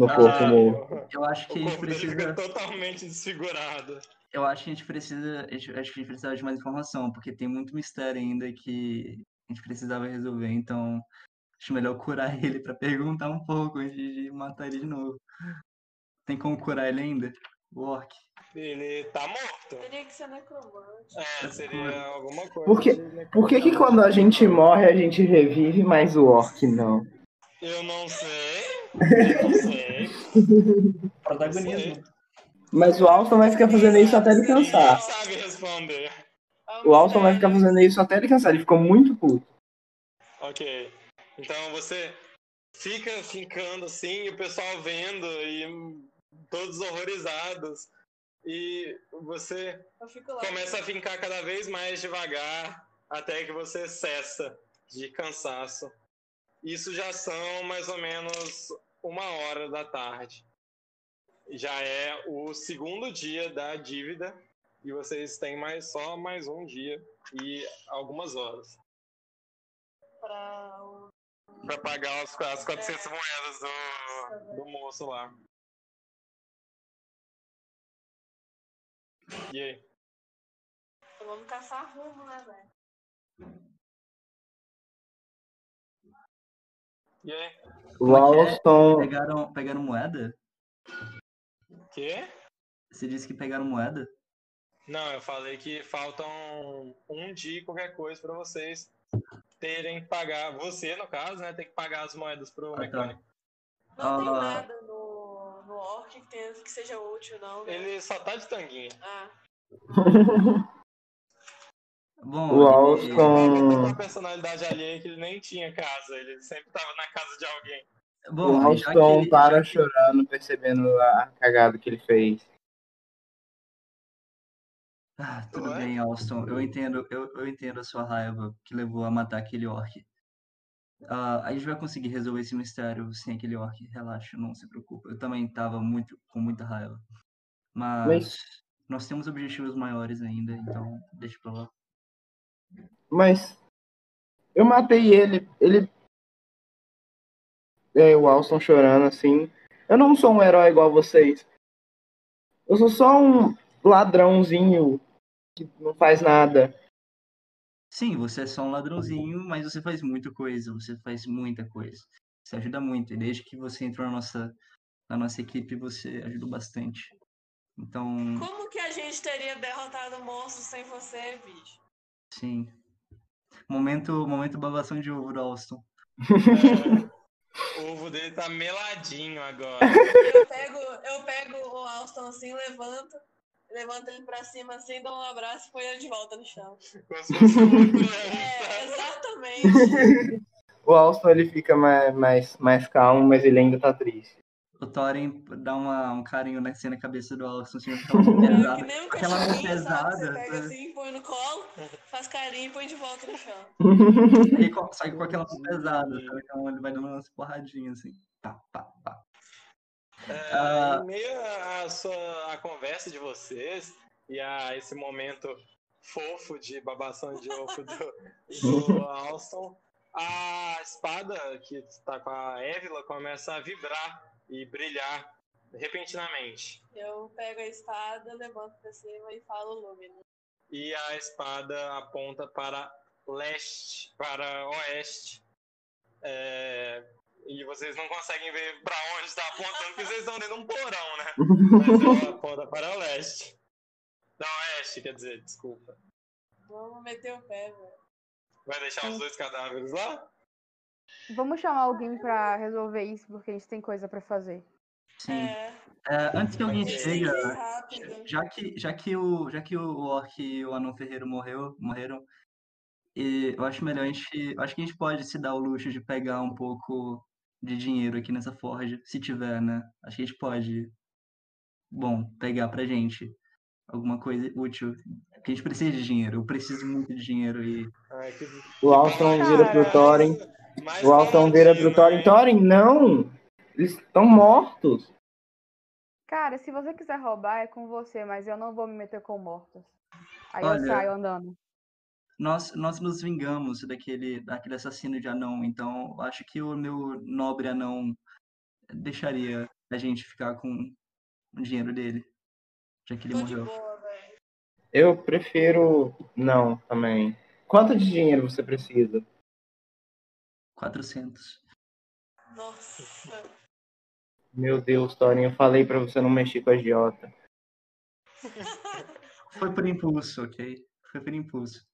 Speaker 5: No
Speaker 6: Ah,
Speaker 5: corpo.
Speaker 6: Eu acho
Speaker 2: O
Speaker 6: que a gente precisa.
Speaker 2: totalmente desfigurado.
Speaker 6: Eu acho que a gente precisa. Acho que a gente precisava de mais informação, porque tem muito mistério ainda que a gente precisava resolver. Então, acho melhor curar ele pra perguntar um pouco antes de matar ele de novo. Tem como curar ele ainda? O orc.
Speaker 2: Ele tá morto.
Speaker 4: Teria que ser necromante.
Speaker 2: É, seria alguma coisa.
Speaker 5: Por que- Por que, que quando a gente morre a gente revive, mas o orc não?
Speaker 2: Eu não sei. Sei.
Speaker 6: Protagonismo.
Speaker 5: Mas o Alston vai ficar fazendo isso até ele cansar.
Speaker 2: sabe responder.
Speaker 5: O Alston vai ficar fazendo isso até ele cansar. Ele ficou muito puto.
Speaker 2: Ok. Então você fica fincando assim, e o pessoal vendo e todos horrorizados. E você começa a fincar cada vez mais devagar até que você cessa de cansaço. Isso já são mais ou menos uma hora da tarde. Já é o segundo dia da dívida e vocês têm mais só mais um dia e algumas horas
Speaker 4: Pra o-
Speaker 2: para pagar as, as 400 moedas do, do moço lá. E aí?
Speaker 4: Vamos caçar rumo, né, velho?
Speaker 2: E aí?
Speaker 6: É é?
Speaker 5: Alston.
Speaker 6: Pegaram, pegaram moeda?
Speaker 2: Quê?
Speaker 6: Você disse que pegaram moeda?
Speaker 2: Não, eu falei que faltam um dia e qualquer coisa pra vocês terem que pagar. Você, no caso, né? Tem que pagar as moedas pro
Speaker 6: Ah, tá.
Speaker 2: mecânico.
Speaker 4: Não tem
Speaker 6: Ah.
Speaker 4: nada no, no orc que, tenha, que seja útil, não. Né?
Speaker 2: Ele só tá de tanguinha.
Speaker 4: Ah,
Speaker 6: Bom,
Speaker 5: O
Speaker 6: ele-
Speaker 5: Alston.
Speaker 2: Uma personalidade alheia que ele nem tinha casa. Ele sempre tava na casa de alguém.
Speaker 5: O
Speaker 6: Bom, que
Speaker 5: Alston
Speaker 6: ele-
Speaker 5: para chorando, percebendo a cagada que ele fez.
Speaker 6: Ah, tudo
Speaker 2: Ué?
Speaker 6: bem, Alston. Eu entendo, eu, eu entendo a sua raiva que levou a matar aquele orc. Ah, a gente vai conseguir resolver esse mistério sem aquele orc. Relaxa, não se preocupa. Eu também tava muito, com muita raiva. Mas,
Speaker 5: Mas-
Speaker 6: nós temos objetivos maiores ainda, então deixa pra lá.
Speaker 5: Mas eu matei ele. Ele. É, o Alston chorando assim. Eu não sou um herói igual vocês. Eu sou só um ladrãozinho que não faz nada.
Speaker 6: Sim, você é só um ladrãozinho, mas você faz muita coisa, você faz muita coisa. Você ajuda muito, e desde que você entrou na nossa, na nossa equipe, você ajudou bastante. Então,
Speaker 4: Como que a gente teria derrotado o monstro sem você, bicho?
Speaker 6: Sim. Momento, momento babação de ovo do Alston.
Speaker 2: É, o ovo dele tá meladinho agora.
Speaker 4: Eu pego, eu pego o Alston assim, levanto, levanto ele pra cima assim, dou um abraço e põe ele de volta no chão. É, exatamente.
Speaker 5: O Alston ele fica mais, mais, mais calmo, mas ele ainda tá triste.
Speaker 6: O Thorin dá uma, um carinho na, assim, na cabeça do Alston, assim, aquela mão
Speaker 4: É, que
Speaker 6: pesada.
Speaker 4: nem um
Speaker 6: Aquela mão
Speaker 4: cachorrinho, sabe?
Speaker 6: pesada.
Speaker 4: Você pega
Speaker 6: sabe?
Speaker 4: assim, põe no colo, faz carinho e põe de volta no chão.
Speaker 6: Ele co- sai com aquela mão pesada, sabe? Então ele vai dando umas porradinhas assim. Pá, pá, pá.
Speaker 2: É,
Speaker 6: Ah.
Speaker 2: Em meio à sua, à conversa de vocês e a esse momento fofo de babação de ovo do, do Alston, a espada que está com a Évila começa a vibrar e brilhar repentinamente.
Speaker 4: Eu pego a espada, levanto pra cima e falo Lumina.
Speaker 2: E a espada aponta para leste, para oeste. É, e vocês não conseguem ver para onde está apontando, porque vocês estão dentro de um porão, né? Mas ela aponta para o leste. Não, oeste, quer dizer, desculpa.
Speaker 4: Vamos meter o pé, velho.
Speaker 2: Vai deixar os dois cadáveres lá?
Speaker 3: Vamos chamar alguém pra resolver isso, porque a gente tem coisa pra fazer.
Speaker 6: Sim.
Speaker 4: É,
Speaker 6: É, antes que alguém chega,
Speaker 4: rápido.
Speaker 6: já que, já que o, já que o Orc e o Anão Ferreiro morreu, morreram, e eu acho melhor a gente, acho que a gente pode se dar o luxo de pegar um pouco de dinheiro aqui nessa forja, se tiver, né? Acho que a gente pode, bom, pegar pra gente alguma coisa útil, porque a gente precisa de dinheiro, eu preciso muito de dinheiro e
Speaker 2: Ai, que...
Speaker 5: O Alston vira pro. Thorin.
Speaker 2: Mais
Speaker 5: O Alston vira pro Thorin. Thorin, não! Eles estão mortos.
Speaker 3: Cara, se você quiser roubar, é com você, mas eu não vou me meter com mortos. Aí
Speaker 6: Olha,
Speaker 3: eu saio andando.
Speaker 6: nós, nós nos vingamos daquele, daquele assassino de anão, então eu acho que o meu nobre anão deixaria a gente ficar com o dinheiro dele, já que ele
Speaker 4: Tô
Speaker 6: morreu.
Speaker 4: boa.
Speaker 5: Eu prefiro. Não, também. Quanto de dinheiro você precisa?
Speaker 6: 400.
Speaker 4: Nossa.
Speaker 5: Meu Deus, Thorin, eu falei pra você não mexer com a agiota.
Speaker 6: Foi por impulso, ok? Foi por impulso.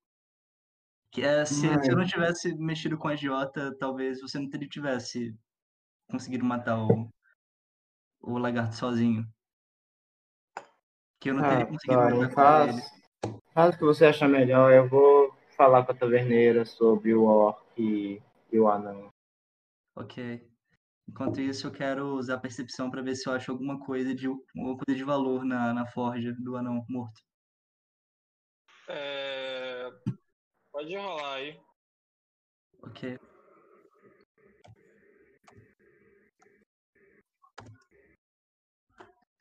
Speaker 6: Que é, se, se eu não tivesse mexido com a agiota, talvez você não teria tivesse conseguido matar o, o lagarto sozinho. Que eu não teria
Speaker 5: Ah,
Speaker 6: conseguido
Speaker 5: Thorin,
Speaker 6: matar ele.
Speaker 5: faz, faz o que você achar melhor. Eu vou falar com a taverneira sobre o orc e, o anão.
Speaker 6: Ok. Enquanto isso, eu quero usar a percepção para ver se eu acho alguma coisa de, alguma coisa de valor na, na forja do anão morto.
Speaker 2: É... Pode enrolar aí.
Speaker 6: Ok.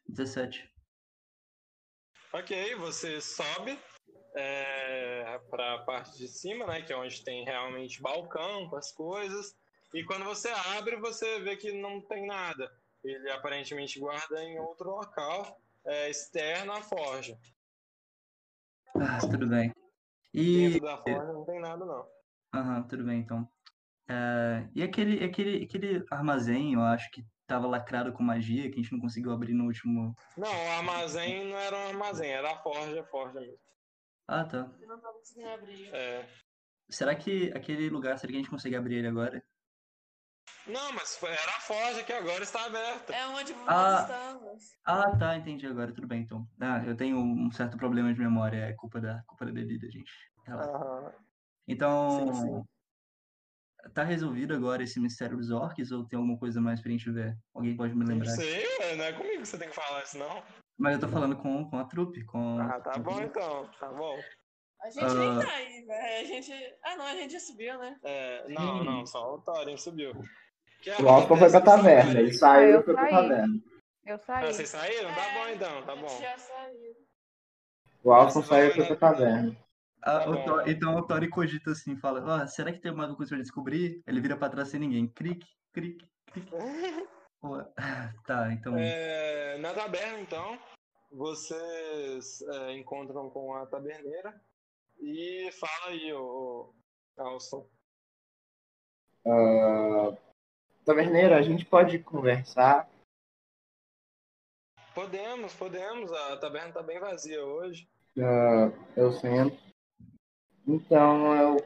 Speaker 6: Dezessete.
Speaker 2: Ok, você sobe é, para a parte de cima, né, que é onde tem realmente balcão com as coisas. E quando você abre, você vê que não tem nada. Ele aparentemente guarda em outro local, é, externo à forja.
Speaker 6: Ah, tudo bem. E.
Speaker 2: Dentro da forja não tem nada, não.
Speaker 6: Aham, tudo bem então. É, e aquele, aquele, aquele armazém, eu acho que tava lacrado com magia, que a gente não conseguiu abrir no último.
Speaker 2: Não, o armazém não era um armazém, era a forja, a forja mesmo.
Speaker 6: Ah, tá.
Speaker 4: Eu não tô conseguindo abrir.
Speaker 2: É.
Speaker 6: Será que aquele lugar, será que a gente consegue abrir ele agora?
Speaker 2: Não, mas era a forja que agora está aberta.
Speaker 4: É onde nós
Speaker 6: Ah.
Speaker 4: estamos.
Speaker 6: Ah, tá, entendi agora, tudo bem então. Ah, eu tenho um certo problema de memória, é culpa da, culpa da bebida, gente. Então,
Speaker 2: Sim, sim.
Speaker 6: tá resolvido agora esse mistério dos orcs ou tem alguma coisa mais pra gente ver? Alguém pode me
Speaker 2: Não
Speaker 6: lembrar?
Speaker 2: sei, ué, não é comigo que você tem que falar isso, não.
Speaker 6: Mas eu tô falando com, com a trupe, com...
Speaker 2: Ah, tá
Speaker 6: com-
Speaker 2: bom então, tá bom.
Speaker 4: A gente
Speaker 6: Ah.
Speaker 4: nem tá aí, velho. A gente. Ah, não, a gente já subiu, né?
Speaker 2: É, não, não, só o Thorin subiu.
Speaker 5: O Alston foi pra taverna. Ele saiu
Speaker 3: Ah,
Speaker 5: e foi pra taverna.
Speaker 3: Eu
Speaker 2: Ah,
Speaker 3: saí.
Speaker 2: vocês saíram? Tá
Speaker 4: É,
Speaker 2: bom então, tá
Speaker 4: A gente
Speaker 2: bom.
Speaker 4: já saiu.
Speaker 5: O Alson
Speaker 2: Você vai
Speaker 5: saiu pra
Speaker 2: na-
Speaker 5: taverna.
Speaker 6: Ah,
Speaker 2: Tá
Speaker 6: o então o Tori cogita assim, fala, "Ah, será que tem alguma coisa pra descobrir? Ele vira pra trás sem ninguém. Cric, cric, cric. Tá, então.
Speaker 2: É, na taberna, então, vocês é, encontram com a taberneira e fala aí, o Alson.
Speaker 5: Ah, taverneira, a gente pode conversar.
Speaker 2: Podemos, podemos, a taberna tá bem vazia hoje.
Speaker 5: Ah, eu sento. Então, eu...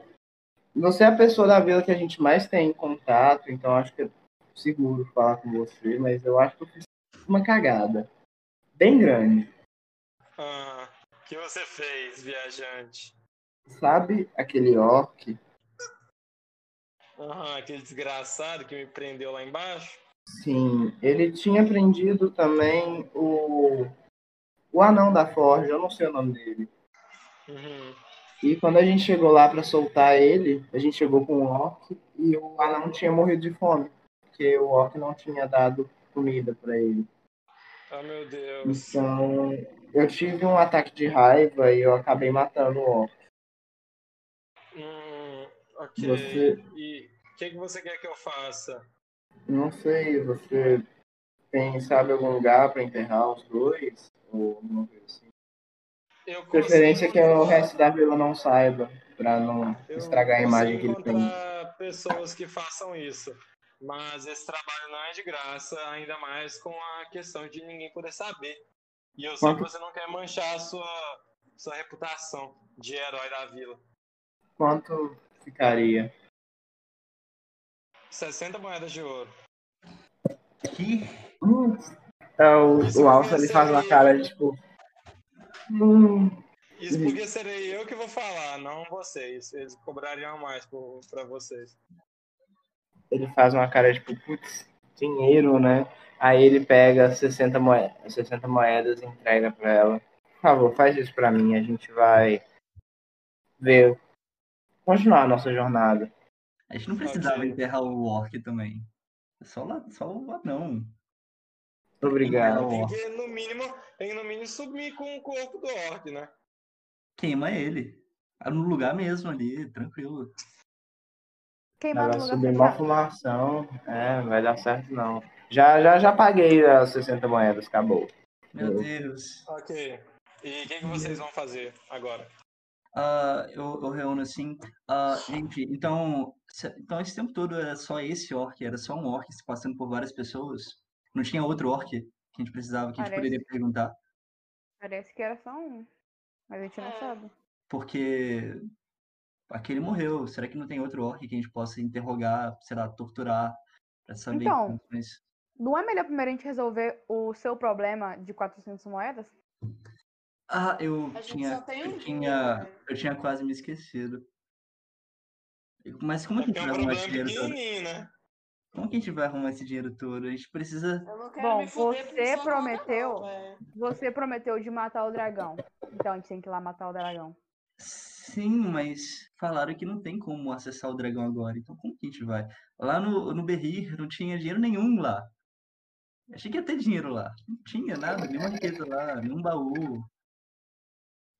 Speaker 5: você é a pessoa da vila que a gente mais tem contato, então acho que é seguro falar com você, mas eu acho que eu fiz uma cagada. Bem grande.
Speaker 2: Ah, o que você fez, viajante?
Speaker 5: Sabe aquele orc?
Speaker 2: Aham, aquele desgraçado que me prendeu lá embaixo?
Speaker 5: Sim, ele tinha prendido também o, o anão da Forja, eu não sei o nome dele.
Speaker 2: Uhum.
Speaker 5: E quando a gente chegou lá pra soltar ele, a gente chegou com o orc e o anão tinha morrido de fome, porque o orc não tinha dado comida pra ele.
Speaker 2: Ah, meu Deus.
Speaker 5: Então, eu tive um ataque de raiva e eu acabei matando o orc.
Speaker 2: Hum, ok.
Speaker 5: Você-
Speaker 2: E o que, que você quer que eu faça?
Speaker 5: Não sei, você tem, sabe, algum lugar pra enterrar os dois? Ou alguma coisa assim?
Speaker 2: Eu
Speaker 5: Preferência
Speaker 2: consigo-
Speaker 5: que o resto da vila não saiba, pra não
Speaker 2: Eu
Speaker 5: estragar a imagem que ele tem.
Speaker 2: pessoas que façam isso. Mas esse trabalho não é de graça, ainda mais com a questão de ninguém poder saber. E eu sei que você não quer manchar a sua, sua reputação de herói da vila.
Speaker 5: Quanto ficaria?
Speaker 2: 60 moedas de ouro.
Speaker 6: Que?
Speaker 5: Hum. Então,
Speaker 2: Isso
Speaker 5: o Alfa ele faz uma
Speaker 2: eu.
Speaker 5: cara de tipo. Hum,
Speaker 2: Isso porque serei eu que vou falar, não vocês. Eles cobrariam mais por- pra vocês.
Speaker 5: Ele faz uma cara tipo, putz, dinheiro, né? Aí ele pega 60 moedas, 60 moedas e entrega pra ela. Por favor, faz isso pra mim, a gente vai ver. Continuar a nossa jornada.
Speaker 6: A gente não precisava enterrar o orc também. É Só, lá, só o anão.
Speaker 5: Obrigado.
Speaker 2: Tem que, no mínimo, tem que, no mínimo sumir com o corpo do orc, né?
Speaker 6: Queima ele. Ah, No lugar mesmo ali, tranquilo.
Speaker 3: Queimar
Speaker 5: Ela
Speaker 3: no lugar
Speaker 5: subir uma fumação. É, não vai dar certo não. Já, já, já paguei as 60 moedas, acabou.
Speaker 6: Meu
Speaker 5: Eu-
Speaker 6: Deus.
Speaker 2: Ok. E o que, que vocês vão fazer agora?
Speaker 6: Ah, eu, eu reúno assim. Ah, gente, então, se- então esse tempo todo era só esse orc, era só um orc se passando por várias pessoas. Não tinha outro orc que a gente precisava, que a gente
Speaker 3: Parece.
Speaker 6: poderia perguntar.
Speaker 3: Parece que era só um. Mas a gente não
Speaker 4: É.
Speaker 3: sabe.
Speaker 6: Porque aquele morreu. Será que não tem outro orc que a gente possa interrogar, sei lá, torturar, pra saber
Speaker 3: Então.
Speaker 6: informações?
Speaker 3: Não é melhor primeiro a gente resolver o seu problema de 400 moedas?
Speaker 6: Ah, eu tinha,
Speaker 4: tem
Speaker 6: eu
Speaker 4: um
Speaker 6: tinha,
Speaker 4: né?
Speaker 6: eu tinha quase me esquecido. Mas como
Speaker 2: É
Speaker 6: que a gente
Speaker 2: um
Speaker 6: vai arrumar esse dinheiro todo?
Speaker 2: né?
Speaker 6: Como que a gente vai arrumar esse dinheiro todo? A gente precisa.
Speaker 3: Bom, você prometeu-
Speaker 4: não.
Speaker 3: Você prometeu de matar o dragão. Então a gente tem que ir lá matar o dragão.
Speaker 6: Sim, mas falaram que não tem como acessar o dragão agora. Então como que a gente vai? Lá no, no Berrir não tinha dinheiro nenhum lá. Achei que ia ter dinheiro lá. Não tinha nada, nenhuma riqueza lá, nenhum baú.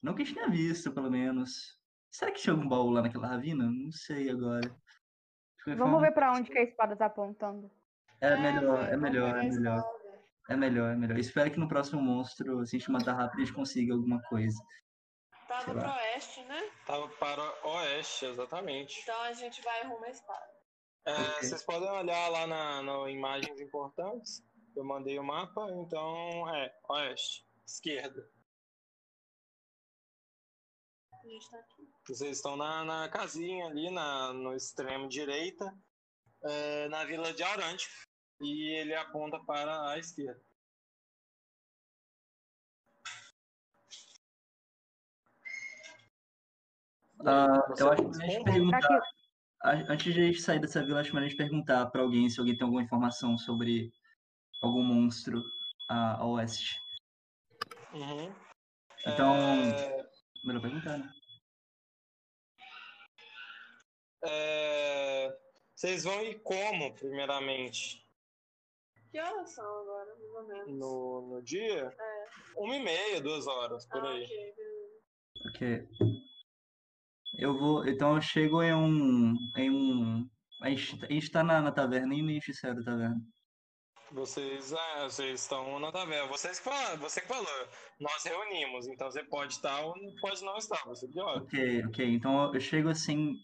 Speaker 6: Não que a gente tenha visto, pelo menos. Será que tinha algum baú lá naquela ravina? Não sei agora.
Speaker 3: Vamos ver pra onde que a espada tá apontando.
Speaker 6: É melhor, é melhor, é melhor.
Speaker 4: espada.
Speaker 6: É melhor, é melhor. Espero que no próximo monstro, se a gente matar rápido, a gente consiga alguma coisa.
Speaker 4: Tava pro
Speaker 6: lá.
Speaker 4: oeste, né?
Speaker 2: Tava para oeste, exatamente.
Speaker 4: Então a gente vai arrumar a espada.
Speaker 2: É,
Speaker 6: Ok.
Speaker 2: Vocês podem olhar lá na, no imagens importantes. Eu mandei o mapa, então é oeste, esquerda.
Speaker 4: A gente tá aqui.
Speaker 2: Vocês estão na, na casinha ali, na, no extremo direita, é, na vila de Aurante. E ele aponta para a esquerda.
Speaker 6: Ah, eu acho que a gente perguntar. Antes de a gente sair dessa vila, acho melhor a gente perguntar pra alguém se alguém tem alguma informação sobre algum monstro a, a oeste.
Speaker 2: Uhum.
Speaker 6: Então,
Speaker 2: É,
Speaker 6: melhor perguntar, né?
Speaker 2: é, vocês vão ir como, primeiramente?
Speaker 4: Que horas são agora, mais ou menos?
Speaker 2: No, no dia?
Speaker 4: É.
Speaker 2: Uma e meia, duas horas, por
Speaker 4: Ah,
Speaker 2: aí.
Speaker 4: ok, beleza.
Speaker 6: Ok. Eu vou. Então eu chego em um. Em um. A gente, a gente tá na, na taverna e nem saiu da taverna.
Speaker 2: Vocês, é, vocês estão na taverna. Vocês você que falou. Nós reunimos, então você pode estar ou pode não estar. Você olha.
Speaker 6: Ok, ok. Então eu chego assim.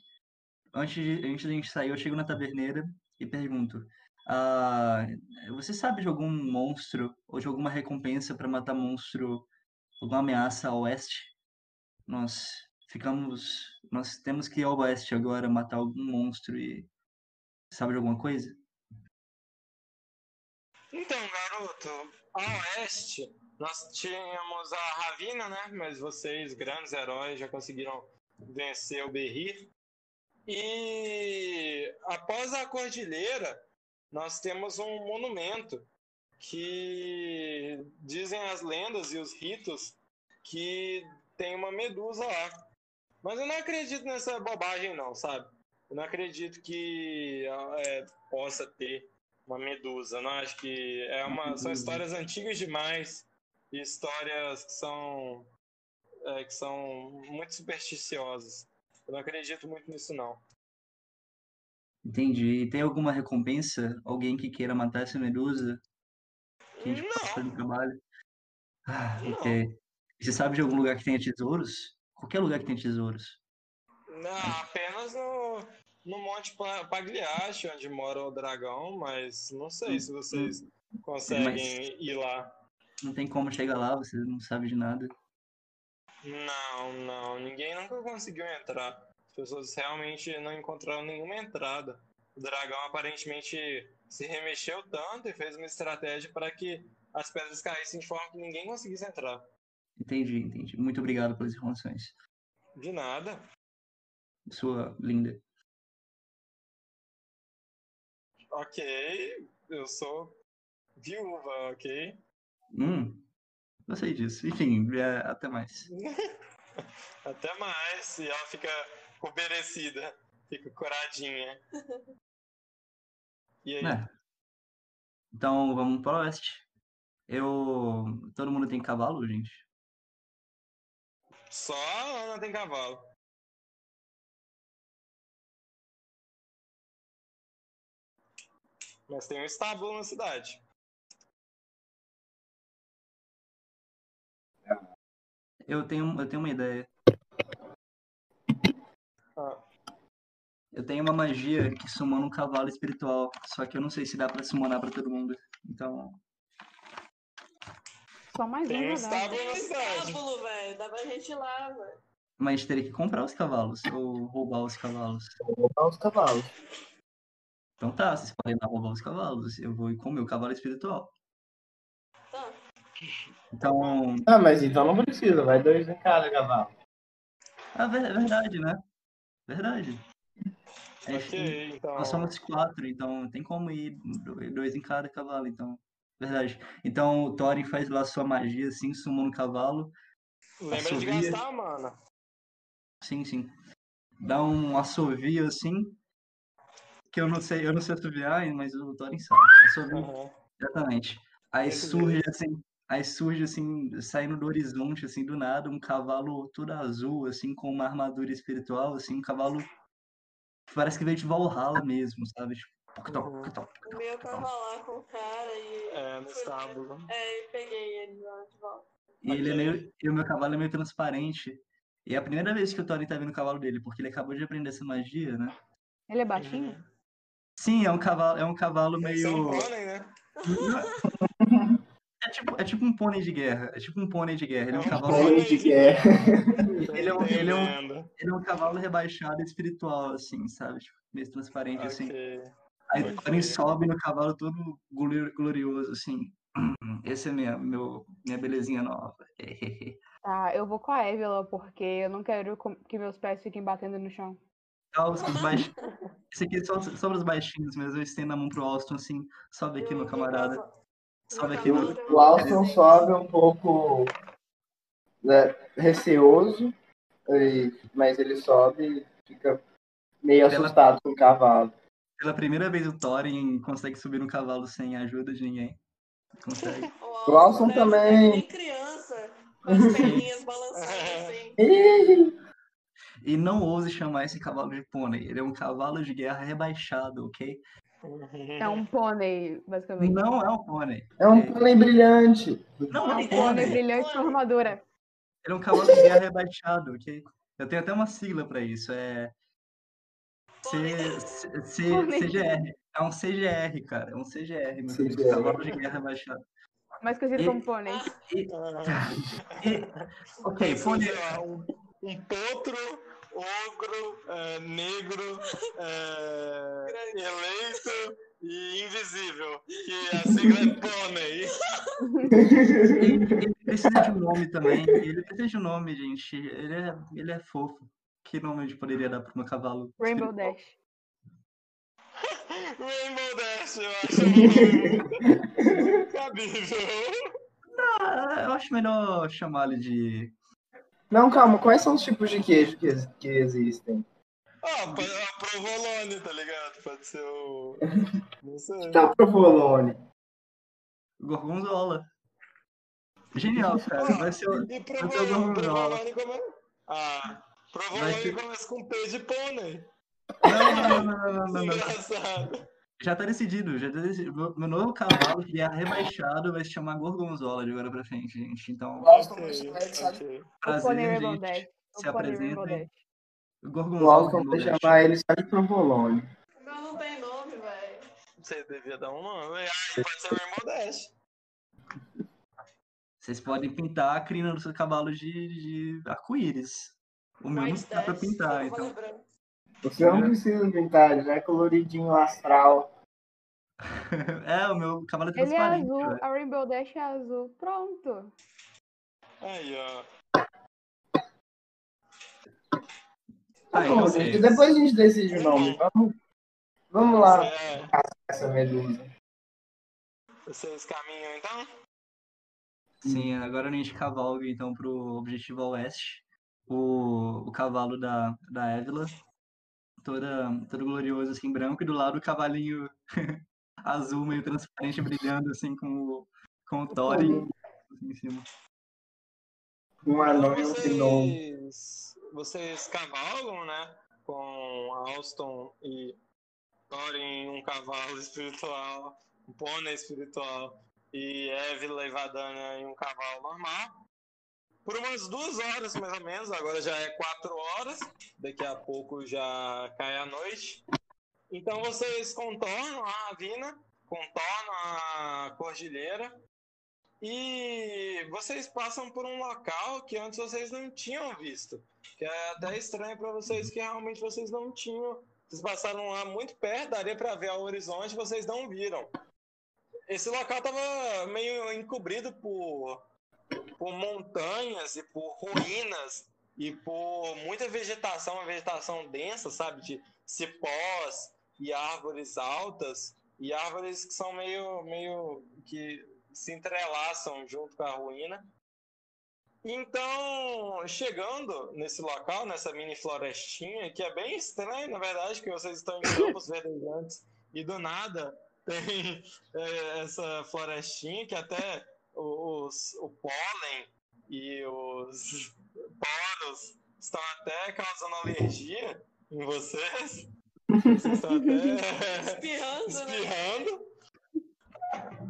Speaker 6: Antes de, antes de a gente sair, eu chego na taverneira e pergunto: ah, Você sabe de algum monstro ou de alguma recompensa para matar monstro, alguma ameaça ao oeste? Nós ficamos. Nós temos que ir ao oeste agora matar algum monstro e. Sabe de alguma coisa?
Speaker 2: Então, garoto, a oeste, nós tínhamos a Ravina, né? Mas vocês, grandes heróis, já conseguiram vencer o Berrir. E após a cordilheira, nós temos um monumento que dizem as lendas e os ritos que tem uma medusa lá. Mas eu não acredito nessa bobagem, não, sabe? Eu não acredito que é, possa ter uma medusa. Não acho que é uma são histórias antigas demais, histórias que são é, que são muito supersticiosas. Eu não acredito muito nisso não.
Speaker 6: Entendi. E tem alguma recompensa? Alguém que queira matar essa medusa? Que a gente no trabalho? Ah, ok. Você sabe de algum lugar que tenha tesouros? Qualquer lugar que tenha tesouros.
Speaker 2: Não, apenas no, no Monte Pagliache, onde mora o dragão, mas não sei se vocês conseguem mas ir lá.
Speaker 6: Não tem como chegar lá, você não sabe de nada.
Speaker 2: Não, não. Ninguém nunca conseguiu entrar. As pessoas realmente não encontraram nenhuma entrada. O dragão aparentemente se remexeu tanto e fez uma estratégia para que as pedras caíssem de forma que ninguém conseguisse entrar.
Speaker 6: Entendi, entendi. Muito obrigado pelas informações.
Speaker 2: De nada.
Speaker 6: Sua linda.
Speaker 2: Ok, eu sou viúva, ok?
Speaker 6: Hum, não sei disso. Enfim, é, até mais.
Speaker 2: até mais. E ela fica oberecida, fica coradinha. E aí? É.
Speaker 6: Então, vamos para o oeste. Eu. Todo mundo tem cavalo, gente?
Speaker 2: Só a Ana tem cavalo. Mas tem um estábulo na cidade.
Speaker 6: Eu tenho, eu tenho uma ideia.
Speaker 2: Ah.
Speaker 6: Eu tenho uma magia que sumona um cavalo espiritual, só que eu não sei se dá pra summonar pra todo mundo. Então.
Speaker 3: Só mais
Speaker 2: tem
Speaker 3: um.
Speaker 2: Estábulo
Speaker 4: tem um estábulo, velho. Dá pra gente ir lá, velho.
Speaker 6: Mas teria que comprar os cavalos ou roubar os cavalos.
Speaker 5: Roubar os cavalos.
Speaker 6: Então tá, vocês podem dar roubar os cavalos. Eu vou ir com o meu cavalo espiritual.
Speaker 4: Tá.
Speaker 6: Então.
Speaker 5: Ah, mas então não precisa, vai dois em cada cavalo.
Speaker 6: Ah, é verdade, né? Verdade.
Speaker 2: Ok, então.
Speaker 6: Nós somos quatro, então tem como ir dois em cada cavalo, então. Verdade. Então o Thorin faz lá sua magia, assim, sumou no cavalo.
Speaker 2: Lembra assovia. de gastar, mano.
Speaker 6: Sim, sim. Dá um assovio assim, que eu não sei, eu não sei assoviar, mas o Thorin sabe. Assovio. Uhum. Exatamente. Aí Esse surge assim, aí surge assim, saindo do horizonte, assim, do nada, um cavalo todo azul, assim, com uma armadura espiritual, assim, um cavalo que parece que veio de Valhalla mesmo, sabe? Tipo,
Speaker 2: uhum.
Speaker 4: O meu tava lá com o cara e.
Speaker 2: É, no estábulo.
Speaker 4: É, e peguei ele lá de volta.
Speaker 6: E ele é meio. E o meu cavalo é meio transparente. E é a primeira vez que o Thorin tá vendo o cavalo dele, porque ele acabou de aprender essa magia, né?
Speaker 3: Ele é baixinho?
Speaker 2: Uhum.
Speaker 6: Sim, é um cavalo, é um cavalo meio.
Speaker 2: é um pônei, né?
Speaker 6: É tipo, é tipo um pônei de guerra. É tipo um pônei de guerra. Ele é um
Speaker 2: É um
Speaker 6: cavalo.
Speaker 5: Pônei de guerra.
Speaker 6: Ele é um, ele, é um, ele é um cavalo rebaixado espiritual, assim, sabe? Tipo, meio transparente, assim. Aí o Thorin sobe no cavalo todo glori- glorioso, assim. Essa é minha, meu, minha belezinha nova.
Speaker 3: Tá, eu vou com a Évila, porque eu não quero que meus pés fiquem batendo no chão.
Speaker 6: Ah, os, os baix... Esse aqui é só, só para os baixinhos mesmo. Eu estendo a mão pro Austin, assim. Sobe aqui, meu camarada. Sobe aqui, meu.
Speaker 5: O Alston sobe um pouco né, receoso, mas ele sobe e fica meio assustado com o cavalo.
Speaker 6: Pela primeira vez o Thorin consegue subir no cavalo sem a ajuda de ninguém. Consegue.
Speaker 5: O Alson também-
Speaker 4: Nem criança. Com as perninhas balançando assim.
Speaker 6: E não ouse chamar esse cavalo de pônei. Ele é um cavalo de guerra rebaixado, ok?
Speaker 3: É um pônei, basicamente.
Speaker 6: Não é um pônei.
Speaker 5: É um
Speaker 6: ok?
Speaker 5: pônei brilhante.
Speaker 6: Não é
Speaker 3: É
Speaker 6: um
Speaker 3: um pônei
Speaker 6: pônei.
Speaker 3: brilhante com armadura.
Speaker 6: Ele é um cavalo de guerra rebaixado, ok? Eu tenho até uma sigla pra isso. É. C... C... C... CGR. É um CGR, cara. É um CGR, meu Deus.
Speaker 5: CGR.
Speaker 6: Cavalo de guerra rebaixado.
Speaker 3: Mais conhecido
Speaker 6: E-
Speaker 3: como pônei.
Speaker 6: E... Ok, pônei.
Speaker 2: um, um potro, ogro, é, negro, é, eleito e invisível. Que a sigla é pônei.
Speaker 6: Ele, ele precisa de um nome também. Ele precisa de um nome, gente. Ele é, ele é fofo. Que nome a gente poderia dar para um cavalo?
Speaker 3: Rainbow Dash.
Speaker 2: Rainbow Dash, eu acho cabível.
Speaker 6: Ah, eu acho melhor chamar ele de.
Speaker 5: Não, calma. Quais são os tipos de queijo que, que existem?
Speaker 2: Ah, a provolone, tá ligado? Pode ser o. Não sei.
Speaker 5: Tá provolone.
Speaker 6: Gorgonzola. Genial, cara. Vai ser o.
Speaker 2: E provolone,
Speaker 6: gorgonzola.
Speaker 2: provolone como é? Ah, provolone
Speaker 6: ser-
Speaker 2: começa com P de pônei.
Speaker 6: Não, não, não, não, não, não, não.
Speaker 2: Engraçado.
Speaker 6: Já tá decidido, já tá decidido. Meu, novo cavalo, que é rebaixado, vai se chamar Gorgonzola de agora pra frente, gente. Então,
Speaker 5: Gosto
Speaker 2: Ok,
Speaker 5: muito de sabe?
Speaker 2: ok.
Speaker 3: O
Speaker 6: prazer, gente. Se.
Speaker 3: O
Speaker 6: Gorgonzola.
Speaker 5: Alton vai chamar ele só de provolone.
Speaker 4: O meu não tem nome, velho.
Speaker 2: Você devia dar um nome. Ah, pode ser Dash.
Speaker 6: Vocês podem pintar a crina do seu cavalo de, de arco-íris. O meu não dá pra pintar, então.
Speaker 4: lembrar.
Speaker 5: Você não precisa pintar, já é coloridinho astral.
Speaker 6: É, o meu cavalo é
Speaker 3: Ele é
Speaker 6: transparente.
Speaker 3: azul,
Speaker 6: velho.
Speaker 3: a Rainbow Dash é azul. Pronto.
Speaker 2: Aí, ó.
Speaker 5: Tá
Speaker 6: Aí,
Speaker 5: bom, gente. Depois a gente decide o nome. Vamos, vamos lá
Speaker 2: É,
Speaker 5: essa medusa.
Speaker 2: vocês caminham então?
Speaker 6: Sim, agora a gente cavalga então pro objetivo a oeste. O, o cavalo da, da Évila, toda, todo glorioso assim, branco, e do lado o cavalinho azul, meio transparente, brilhando assim com o, com o Thorin assim, em cima.
Speaker 5: Um anão e um
Speaker 2: Então
Speaker 5: gnomo.
Speaker 2: vocês, vocês cavalgam, né? Com Alston e Thorin, um cavalo espiritual, um pônei espiritual, e Évila e Vadania em um cavalo normal. Por umas duas horas, mais ou menos, agora já é quatro horas, daqui a pouco já cai a noite. Então vocês contornam a Avina, contornam a Cordilheira, e vocês passam por um local que antes vocês não tinham visto. Que é até estranho para vocês que realmente vocês não tinham. Vocês passaram lá muito perto, daria para ver ao horizonte, vocês não viram. Esse local estava meio encobrido por, por montanhas e por ruínas e por muita vegetação, uma vegetação densa, sabe? De cipós e árvores altas e árvores que são meio, meio que se entrelaçam junto com a ruína. Então, chegando nesse local, nessa mini florestinha, que é bem estranho, na verdade, que vocês estão em campos verdejantes e do nada tem é, essa florestinha que até os, o pólen e os poros estão até causando alergia em vocês. Vocês estão até
Speaker 4: Espirrando, né?
Speaker 2: espirrando.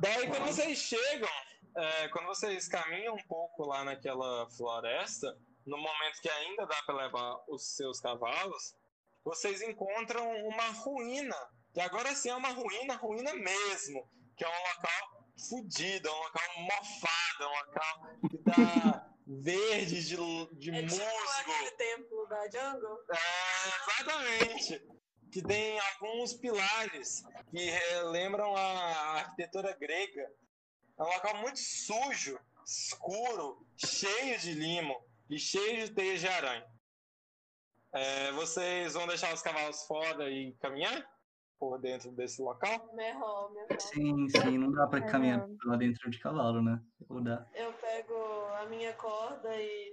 Speaker 2: Daí quando vocês chegam, é, quando vocês caminham um pouco lá naquela floresta, no momento que ainda dá para levar os seus cavalos, vocês encontram uma ruína. E agora sim é uma ruína, ruína mesmo, que é um local fudido, é um local mofado, é um local que tá verde de, de
Speaker 4: É tipo
Speaker 2: musgo.
Speaker 4: aquele templo da Jungle.
Speaker 2: É, exatamente. Que tem alguns pilares que lembram a arquitetura grega. É um local muito sujo, escuro, cheio de limo e cheio de teias de aranha. É, vocês vão deixar os cavalos fora e caminhar por dentro desse local?
Speaker 4: Merrol, merrol.
Speaker 6: Sim, sim, não dá pra
Speaker 3: É,
Speaker 6: caminhar
Speaker 3: não.
Speaker 6: lá dentro de cavalo, né? Ou dá.
Speaker 4: Eu pego a minha corda e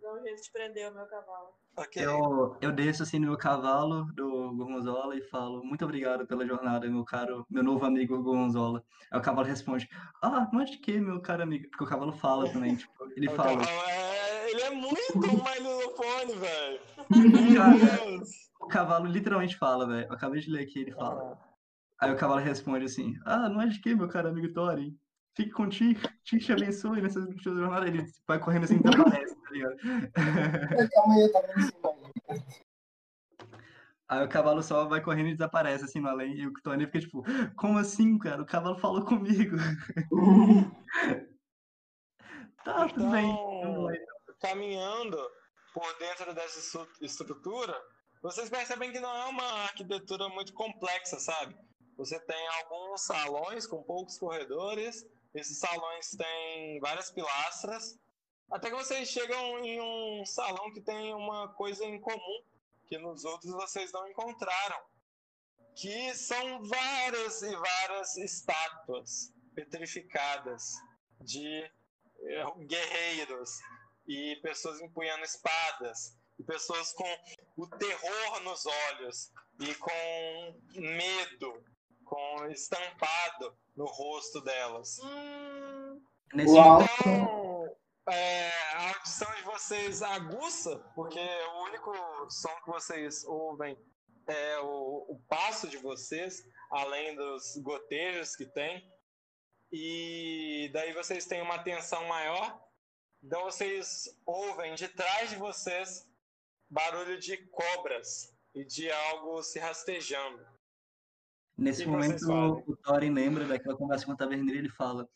Speaker 4: dar um jeito de prender o meu cavalo.
Speaker 2: Ok.
Speaker 6: Eu, eu desço assim no meu cavalo do Gorgonzola e falo, muito obrigado pela jornada, meu caro, meu novo amigo Gorgonzola. Aí o cavalo responde, ah, mas de que, meu caro amigo? Porque o cavalo fala também, tipo, ele
Speaker 2: O
Speaker 6: fala,
Speaker 2: cavalo é- ele é muito Little Pony, velho. Deus.
Speaker 6: o cavalo literalmente fala, velho. Eu acabei de ler aqui, ele fala. Aí o cavalo responde assim, ah, não é de que, meu caro amigo Thorin? Fique contigo, te te abençoe nessa jornada. Ele vai correndo assim e desaparece, tá ligado?
Speaker 5: Calma aí, cima.
Speaker 6: Aí o cavalo só vai correndo e desaparece assim no além. E o Tony fica tipo, como assim, cara? O cavalo falou comigo. Tá, tudo bem.
Speaker 2: Caminhando por dentro dessa estru- estrutura, vocês percebem que não é uma arquitetura muito complexa, sabe? Você tem alguns salões com poucos corredores, esses salões têm várias pilastras, até que vocês chegam em um salão que tem uma coisa em comum que nos outros vocês não encontraram, que são várias e várias estátuas petrificadas de eh, guerreiros e pessoas empunhando espadas e pessoas com o terror nos olhos e com medo, com estampado no rosto delas.
Speaker 4: Hum,
Speaker 6: Nesse
Speaker 5: Uau.
Speaker 2: Então, é, a audição de vocês aguça, porque o único som que vocês ouvem é o, o passo de vocês, além dos gotejos que tem. E daí vocês têm uma tensão maior. Então vocês ouvem de trás de vocês barulho de cobras e de algo se rastejando.
Speaker 6: Nesse momento, o Thorin lembra daquela conversa com o taverneiro e ele fala.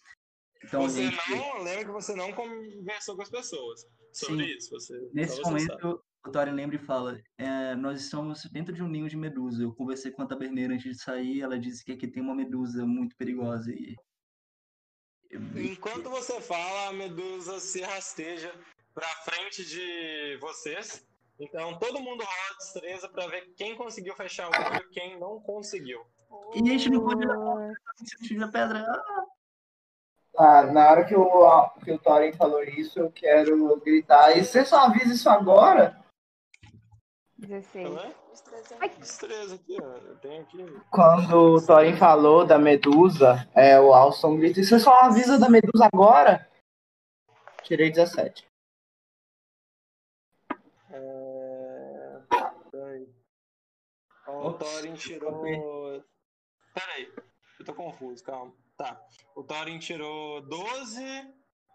Speaker 6: Então,
Speaker 2: você
Speaker 6: gente,
Speaker 2: não lembra que você não conversou com as pessoas sobre
Speaker 6: Sim.
Speaker 2: isso. Você,
Speaker 6: nesse
Speaker 2: você sabe.
Speaker 6: momento, o Thorin lembra e fala: "É, Nós estamos dentro de um ninho de medusa. Eu conversei com a taverneira antes de sair. Ela disse que aqui tem uma medusa muito perigosa. E...
Speaker 2: Enquanto você fala, a medusa se rasteja pra frente de vocês. Então todo mundo rola destreza pra ver quem conseguiu fechar o olho e quem não conseguiu.
Speaker 6: E a gente não pode a pedra. Ah,
Speaker 5: na hora que o, que o Thorin falou isso, eu quero gritar. E você só avisa isso agora?
Speaker 3: 16.
Speaker 2: Tá vendo?
Speaker 4: destreza.
Speaker 2: Destreza aqui, ó. Eu tenho aqui.
Speaker 5: Quando o Thorin falou da medusa, é, o Alston grita, você só avisa da medusa agora? Tirei 17.
Speaker 2: É... Peraí. O Thorin tirou. Peraí, eu tô confuso, calma. Tá. O Thorin tirou 12.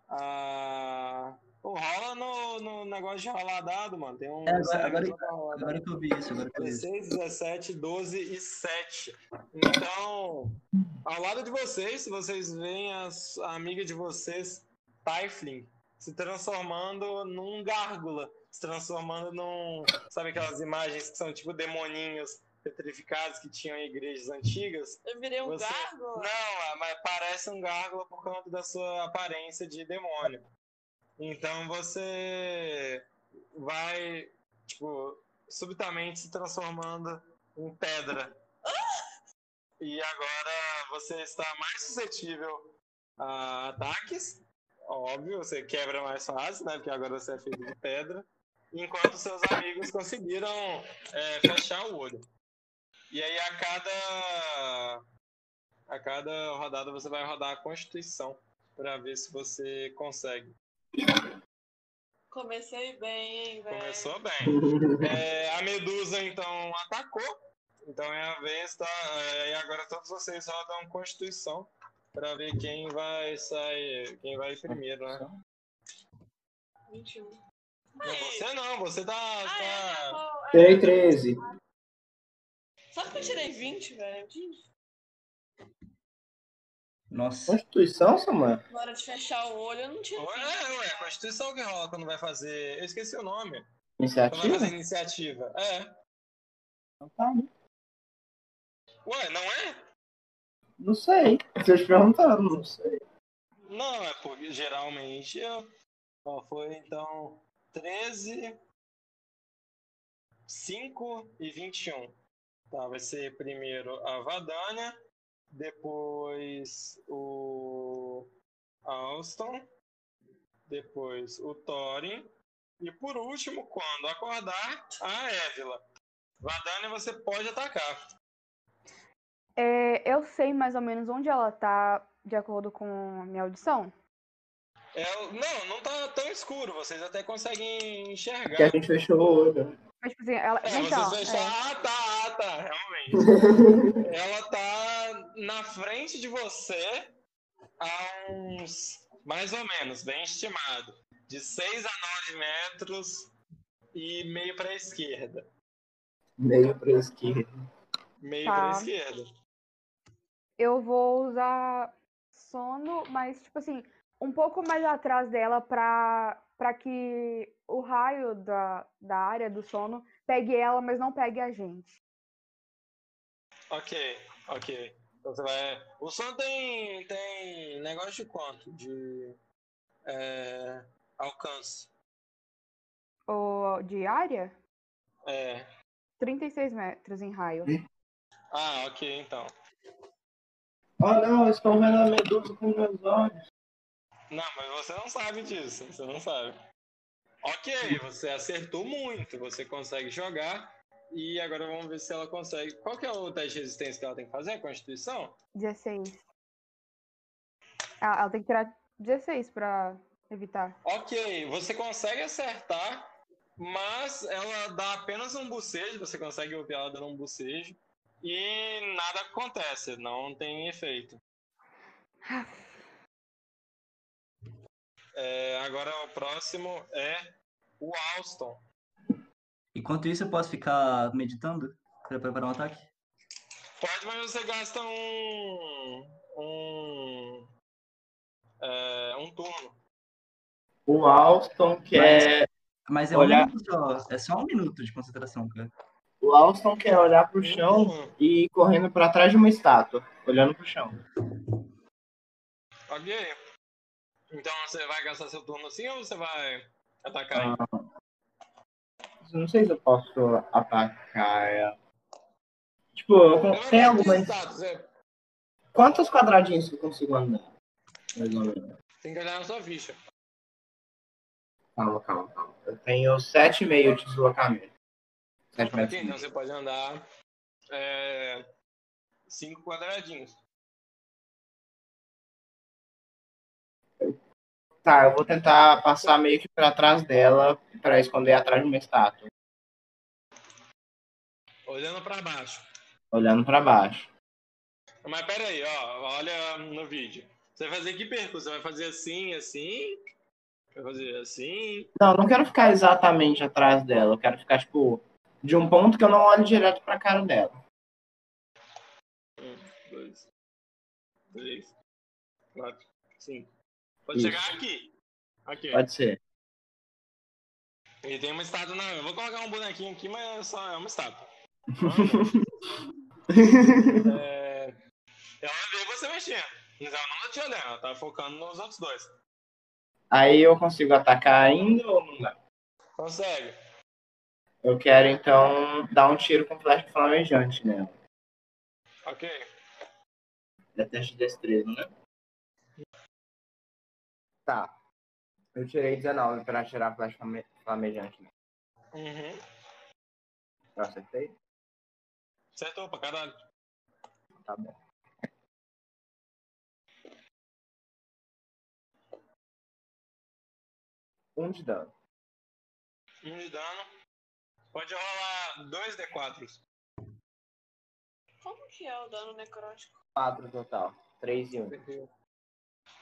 Speaker 2: Ah... Rola no, no negócio de rolar dado, mano. Tem um.
Speaker 6: É, agora- agora- Agora que eu vi isso, agora que eu vi isso.
Speaker 2: 16, 17, 12 e 7. Então, ao lado de vocês, se vocês veem a, a amiga de vocês, Typhling, se transformando num gárgula, se transformando num. Sabe aquelas imagens que são tipo demoninhos petrificados que tinham em igrejas antigas?
Speaker 4: Eu virei um
Speaker 2: Você-
Speaker 4: gárgula.
Speaker 2: Não, mas parece um gárgula por conta da sua aparência de demônio. Então você vai, tipo, subitamente se transformando em pedra. E agora você está mais suscetível a ataques. Óbvio, você quebra mais fácil, né? Porque agora você é feito de pedra. Enquanto seus amigos conseguiram é, fechar o olho. E aí a cada a cada rodada você vai rodar a Constituição para ver se você consegue.
Speaker 4: Comecei bem, hein, velho.
Speaker 2: Começou bem. É, a Medusa então atacou. Então é a vez, tá? E agora todos vocês rodam Constituição para ver quem vai sair, quem vai primeiro, né?
Speaker 4: 21.
Speaker 2: Não, você não, você tá.
Speaker 4: Ah,
Speaker 2: tá-
Speaker 4: é, qual- é.
Speaker 5: Tirei 13.
Speaker 4: Sabe que eu tirei 20, velho?
Speaker 6: Nossa.
Speaker 5: Constituição, Samuel?
Speaker 4: Na hora de fechar o olho, eu não tinha.
Speaker 2: Ué, ué, Constituição que rola quando vai fazer. Eu esqueci o nome. Quando vai
Speaker 5: Iniciativa?
Speaker 2: fazer iniciativa. É.
Speaker 5: Então tá, né?
Speaker 2: Ué, não é?
Speaker 5: Não sei. Estou te perguntando, não sei.
Speaker 2: Não, é porque geralmente eu. Ó, foi então 13, 5 e 21. Tá, vai ser primeiro a Vadania, depois o Alston, depois o Thorin, E por último, quando acordar, a Évila. Vadania, você pode atacar.
Speaker 3: É, eu sei mais ou menos onde ela tá, de acordo com a minha audição.
Speaker 2: É, não, não tá tão escuro. Vocês até conseguem enxergar.
Speaker 5: Porque a gente fechou o olho.
Speaker 3: Mas, tipo assim, ela.
Speaker 2: É,
Speaker 3: então,
Speaker 2: vocês fecham.
Speaker 3: é.
Speaker 2: Ah, tá, ah, tá, realmente. Ela tá na frente de você a uns, mais ou menos, bem estimado, de 6 a 9 metros e meio para a esquerda.
Speaker 5: Meio pra esquerda.
Speaker 2: Meio
Speaker 3: Tá.
Speaker 2: para a esquerda.
Speaker 3: eu vou usar sono, mas, tipo assim, um pouco mais atrás dela pra, pra que o raio da, da área do sono pegue ela, mas não pegue a gente.
Speaker 2: Ok, ok. Então você vai. O som tem, tem negócio de quanto? De é, alcance.
Speaker 3: O de área,
Speaker 2: É.
Speaker 3: 36 metros em raio.
Speaker 2: Ah, ok, então.
Speaker 5: Oh não, eu estou vendo a medusa com meus olhos.
Speaker 2: Não, mas você não sabe disso, você não sabe. Ok, você acertou muito, você consegue jogar. E agora vamos ver se ela consegue. Qual que é o teste de resistência que ela tem que fazer? Constituição?
Speaker 3: 16. Ah, ela tem que tirar 16 pra evitar.
Speaker 2: Ok, você consegue acertar, mas ela dá apenas um bocejo, você consegue ouvir ela dando um bocejo. E nada acontece, não tem efeito. É, agora o próximo é o Alston.
Speaker 6: Enquanto isso, eu posso ficar meditando para preparar um ataque?
Speaker 2: Pode, mas você gasta um. um. é, um turno.
Speaker 5: O Alston quer.
Speaker 6: Mas é
Speaker 5: Olhar-
Speaker 6: um minuto só. É só um minuto de concentração, cara.
Speaker 5: O Alston quer olhar pro chão
Speaker 2: turno.
Speaker 5: e ir correndo pra trás de uma estátua, olhando pro chão.
Speaker 2: Ok. Então você vai gastar seu turno assim ou você vai atacar aí?
Speaker 5: Não sei se eu posso atacar ela. Tipo, eu con-
Speaker 2: Eu
Speaker 5: tem
Speaker 2: status, é.
Speaker 5: Quantos quadradinhos que eu consigo andar?
Speaker 2: Tem que olhar na sua ficha.
Speaker 5: Calma, calma, calma. Eu tenho 7,5 de deslocamento. 7 metros.
Speaker 2: Então você pode andar é, cinco quadradinhos.
Speaker 5: Tá, eu vou tentar passar meio que pra trás dela pra esconder atrás de uma estátua.
Speaker 2: Olhando pra baixo.
Speaker 5: Olhando pra baixo.
Speaker 2: Mas pera aí, ó, olha no vídeo. Você vai fazer que percurso? Você vai fazer assim, assim? Vai fazer assim?
Speaker 5: Não, eu não quero ficar exatamente atrás dela. Eu quero ficar, tipo, de um ponto que eu não olho direto pra cara dela.
Speaker 2: Um, dois, três, quatro, cinco. Pode
Speaker 5: Isso.
Speaker 2: chegar aqui. Aqui.
Speaker 5: Pode ser.
Speaker 2: E tem uma estátua na. Eu vou colocar um bonequinho aqui, mas é só é uma estátua. É... Ela vê você mexendo. Mas ela não tá te olhando, ela tá focando nos outros dois.
Speaker 5: Aí eu consigo atacar ainda ou não dá?
Speaker 2: Consegue.
Speaker 5: Eu quero, então, dar um tiro com flecha flamejante nela.
Speaker 2: Ok.
Speaker 5: É teste de destreza, né? Tá. Eu tirei 19 pra atirar a flecha flame- flamejante. nela.
Speaker 2: Uhum.
Speaker 5: Eu acertei?
Speaker 2: Acertou pra caralho.
Speaker 5: Tá bom. Um de dano.
Speaker 2: Um de dano. Pode rolar dois D4.
Speaker 4: Como que é o dano necrótico?
Speaker 5: 4 total. 3 e 1.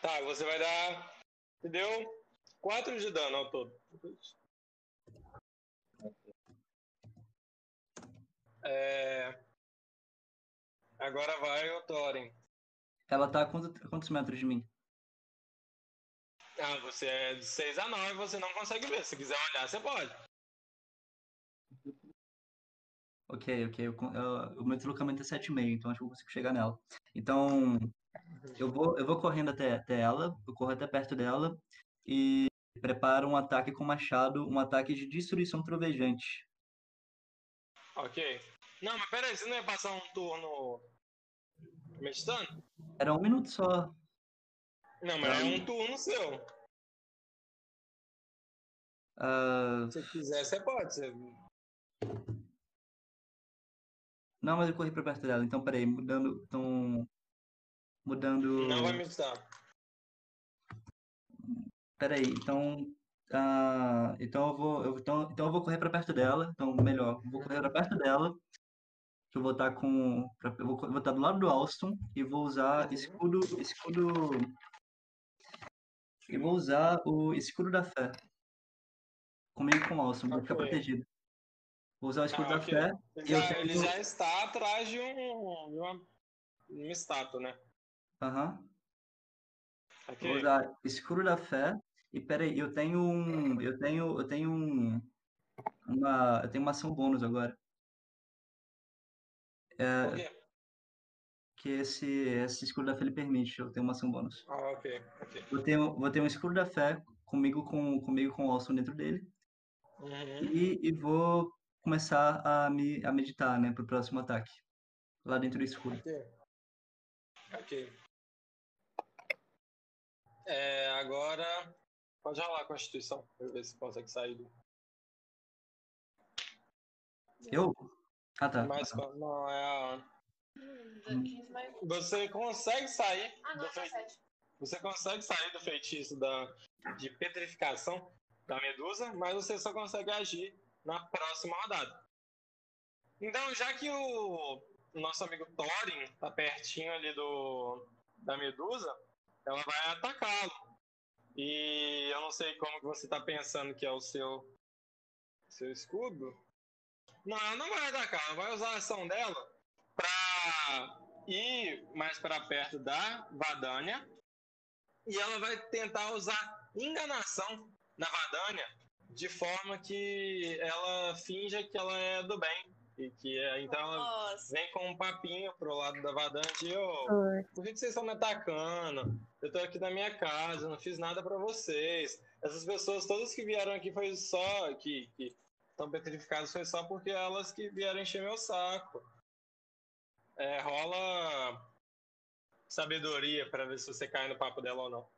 Speaker 2: Tá, você vai dar. Entendeu? 4 de dano ao todo. É... Agora vai o Thorin.
Speaker 6: Ela tá a quanto- a quantos metros de mim?
Speaker 2: Ah, você é de 6 a 9, você não consegue ver. Se quiser olhar, você pode.
Speaker 6: Ok, ok. eu con- eu- o meu deslocamento é 7,5, então acho que eu consigo chegar nela. Então, eu vou, eu vou correndo até, até ela, eu corro até perto dela e preparo um ataque com machado, um ataque de destruição trovejante.
Speaker 2: Ok. Não, mas pera aí, você não ia passar um turno meditando?
Speaker 6: Era um minuto só.
Speaker 2: Não, mas é um turno seu.
Speaker 6: Ah,
Speaker 2: Se quiser, você pode. Você...
Speaker 6: não, mas eu corri pra perto dela. Então, peraí, mudando. Então. Mudando.
Speaker 2: Não vai me ajudar.
Speaker 6: Peraí, então. ah, então eu vou. eu- então, então eu vou correr pra perto dela. Então, melhor, vou correr pra perto dela. Que eu vou estar com. pra- Eu vou, vou estar do lado do Alston e vou usar
Speaker 2: Uhum.
Speaker 6: escudo. Escudo. E vou usar o escudo da fé. Comigo com o Alston, pra ficar protegido. Vou usar o escudo
Speaker 2: Ah,
Speaker 6: da
Speaker 2: ok.
Speaker 6: fé.
Speaker 2: Ele já, ele já está atrás de, um, de uma, uma estátua, né?
Speaker 6: Aham.
Speaker 2: Ok.
Speaker 6: Vou usar escuro da fé. E peraí, eu tenho um. Eu tenho. Eu tenho um. Uma. Eu tenho uma ação bônus agora. É,
Speaker 2: Por quê?
Speaker 6: que esse, esse escuro da fé ele permite. Eu tenho uma ação bônus.
Speaker 2: Ah, ok. ok.
Speaker 6: Vou ter, vou ter um escuro da fé comigo com, comigo com o Alston dentro dele.
Speaker 2: Uhum.
Speaker 6: E, e vou começar a, me, a meditar, né, pro próximo ataque. Lá dentro do escuro.
Speaker 2: Ok. Ok. É, agora. Pode rolar a Constituição, pra ver se consegue sair do.
Speaker 6: Eu? Ah, tá.
Speaker 2: Mas não, é a.
Speaker 4: 15 mais.
Speaker 2: Você consegue sair
Speaker 4: Ah, não,
Speaker 2: do
Speaker 4: é
Speaker 2: feitiço.
Speaker 4: 17.
Speaker 2: Você consegue sair do feitiço da, de petrificação da medusa, mas você só consegue agir na próxima rodada. Então, já que o, o nosso amigo Thorin tá pertinho ali do da medusa, ela vai atacá-lo. E eu não sei como que você tá pensando que é o seu seu escudo. Não, ela não vai atacar, ela vai usar a ação dela pra ir mais para perto da Vadania e ela vai tentar usar enganação na Vadania de forma que ela finja que ela é do bem e que então
Speaker 4: Nossa.
Speaker 2: vem com um papinho pro lado da ô,
Speaker 3: Oi.
Speaker 2: por que, vocês estão me atacando? Eu tô aqui na minha casa, não fiz nada pra vocês. Essas pessoas todas que vieram aqui foi só que estão petrificadas foi só porque elas que vieram encher meu saco. É, rola sabedoria pra ver se você cai no papo dela ou não.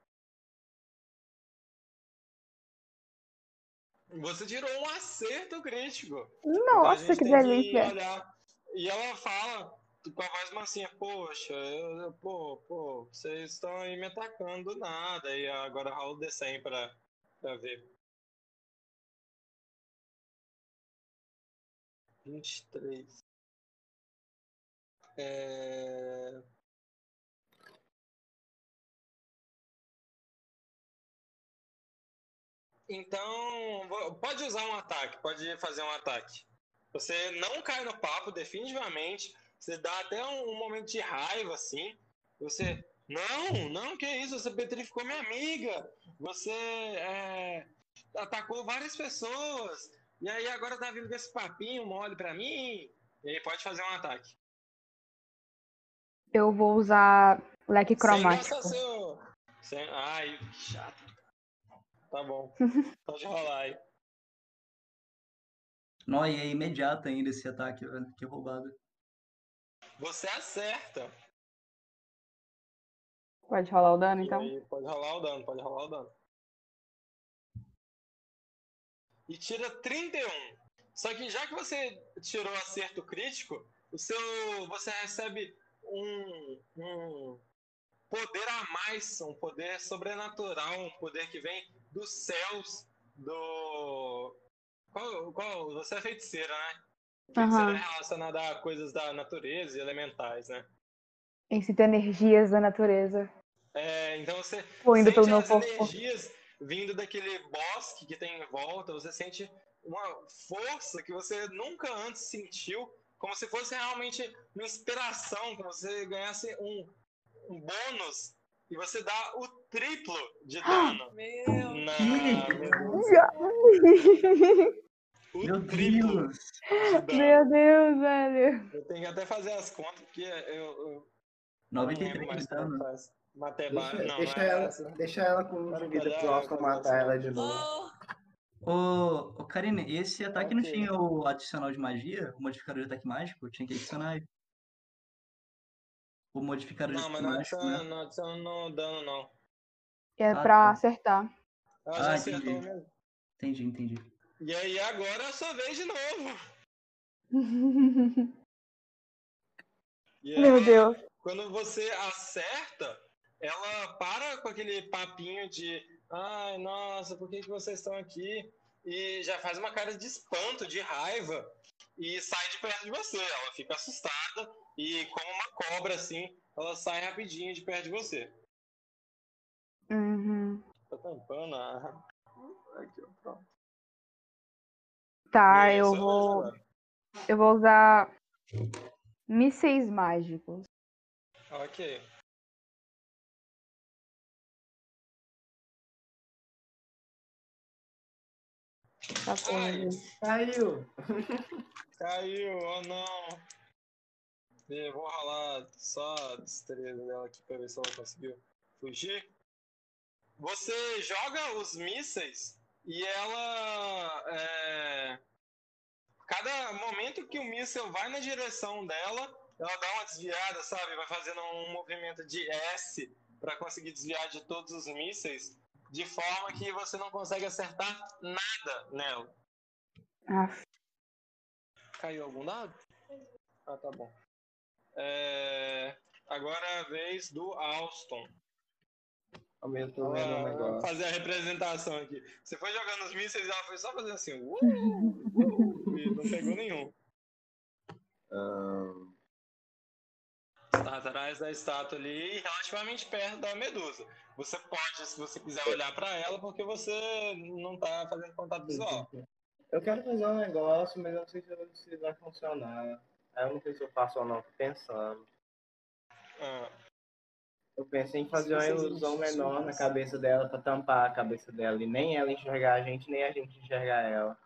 Speaker 2: Você tirou um acerto crítico. Então
Speaker 3: Nossa,
Speaker 2: gente
Speaker 3: que delícia.
Speaker 2: olhar. E ela fala com a voz mansinha, poxa, eu, eu- pô, pô, vocês estão aí me atacando do nada. E agora o D100 pra, pra ver. 23. É... Então, pode usar um ataque, pode fazer um ataque. Você não cai no papo, definitivamente. Você dá até um, um momento de raiva, assim. Você, não, não, que isso, você petrificou minha amiga. Você é, atacou várias pessoas. E aí agora tá vindo com esse papinho mole pra mim. E aí pode fazer um ataque.
Speaker 3: Eu vou usar leque
Speaker 2: Sem
Speaker 3: cromático.
Speaker 2: gastar seu... Sem... Ai, que chato. Tá bom. Pode rolar aí.
Speaker 6: Não, e é imediato ainda esse ataque, velho. Que roubado.
Speaker 2: Você acerta.
Speaker 3: Pode rolar o dano, então?
Speaker 2: pode rolar o dano, pode rolar o dano. E tira 31. Só que já que você tirou acerto crítico, o seu você recebe um, um poder a mais, um poder sobrenatural, um poder que vem dos céus do qual, qual você é feiticeira, né? Feiticeira é relacionada a coisas da natureza e elementais, né?
Speaker 3: Incita energias da natureza.
Speaker 2: É, então você
Speaker 3: Fluindo
Speaker 2: sente
Speaker 3: pelo meu
Speaker 2: as
Speaker 3: corpo.
Speaker 2: energias vindo daquele bosque que tem em volta, você sente uma força que você nunca antes sentiu, como se fosse realmente uma inspiração, como se você ganhasse um, um bônus e você dá o triplo de dano
Speaker 4: Meu.
Speaker 2: na medusa. O
Speaker 6: Meu
Speaker 2: triplo
Speaker 6: Deus!
Speaker 2: de dano.
Speaker 3: Meu Deus, velho.
Speaker 2: Eu tenho que até fazer as contas, porque eu, eu não lembro
Speaker 6: 93
Speaker 2: mais
Speaker 6: de
Speaker 2: como
Speaker 6: dano.
Speaker 2: faz. Mateba...
Speaker 5: Deixa,
Speaker 2: Não,
Speaker 5: deixa
Speaker 2: não é
Speaker 5: ela,
Speaker 2: essa.
Speaker 5: deixa ela com um vida pro
Speaker 2: fazer
Speaker 5: matar ela de novo.
Speaker 4: Oh,
Speaker 6: Ô, ô Karine, esse ataque não
Speaker 2: Ok.
Speaker 6: tinha o adicional de magia? O modificador de ataque mágico? Tinha que adicionar ele. O modificador de
Speaker 2: Não, mas não adiciona,
Speaker 6: né?
Speaker 2: não adiciona no dano, não.
Speaker 3: É
Speaker 6: Ah,
Speaker 3: pra
Speaker 6: tá.
Speaker 3: acertar.
Speaker 2: Ela
Speaker 6: Ah,
Speaker 2: já acertou
Speaker 6: entendi.
Speaker 2: mesmo.
Speaker 6: Entendi, entendi.
Speaker 2: E aí agora é a sua vez de novo. E
Speaker 3: Meu
Speaker 2: ela-
Speaker 3: Deus.
Speaker 2: Quando você acerta, ela para com aquele papinho de ai, nossa, por que, que vocês estão aqui? E já faz uma cara de espanto, de raiva, e sai de perto de você. Ela fica assustada e, como uma cobra, assim, ela sai rapidinho de perto de você.
Speaker 3: Uhum.
Speaker 2: Tá tampando a. Aqui, ó, pronto.
Speaker 3: Tá, eu vou. Eu vou usar mísseis mágicos.
Speaker 2: Ok.
Speaker 3: Tá
Speaker 2: Ai.
Speaker 5: Caiu!
Speaker 2: caiu, oh não. Eu vou rolar só a destreza dela aqui pra ver se ela conseguiu fugir. Você joga os mísseis e ela. é, Cada momento que o míssil vai na direção dela, ela dá uma desviada, sabe? Vai fazendo um movimento de S para conseguir desviar de todos os mísseis, de forma que você não consegue acertar nada nela.
Speaker 3: Ah,
Speaker 2: Caiu algum dado? Ah, tá bom. É, Agora é a vez do Alston.
Speaker 5: Aumentou vendo um
Speaker 2: Ela
Speaker 5: negócio.
Speaker 2: fazer a representação aqui. Você foi jogando os mísseis e ela foi só fazendo assim. "Uh, uh", e não pegou nenhum.
Speaker 5: Ahn,
Speaker 2: Está atrás da estátua ali, relativamente perto da medusa. Você pode, se você quiser olhar para ela, porque você não tá fazendo contato visual.
Speaker 5: Eu quero fazer um negócio, mas eu não sei se, vai funcionar. Aí eu não sei se eu faço ou não, tô pensando.
Speaker 2: Ah,
Speaker 5: Eu pensei em fazer uma ilusão menor na cabeça dela pra tampar a cabeça dela. E nem ela enxergar a gente, nem a gente enxergar ela.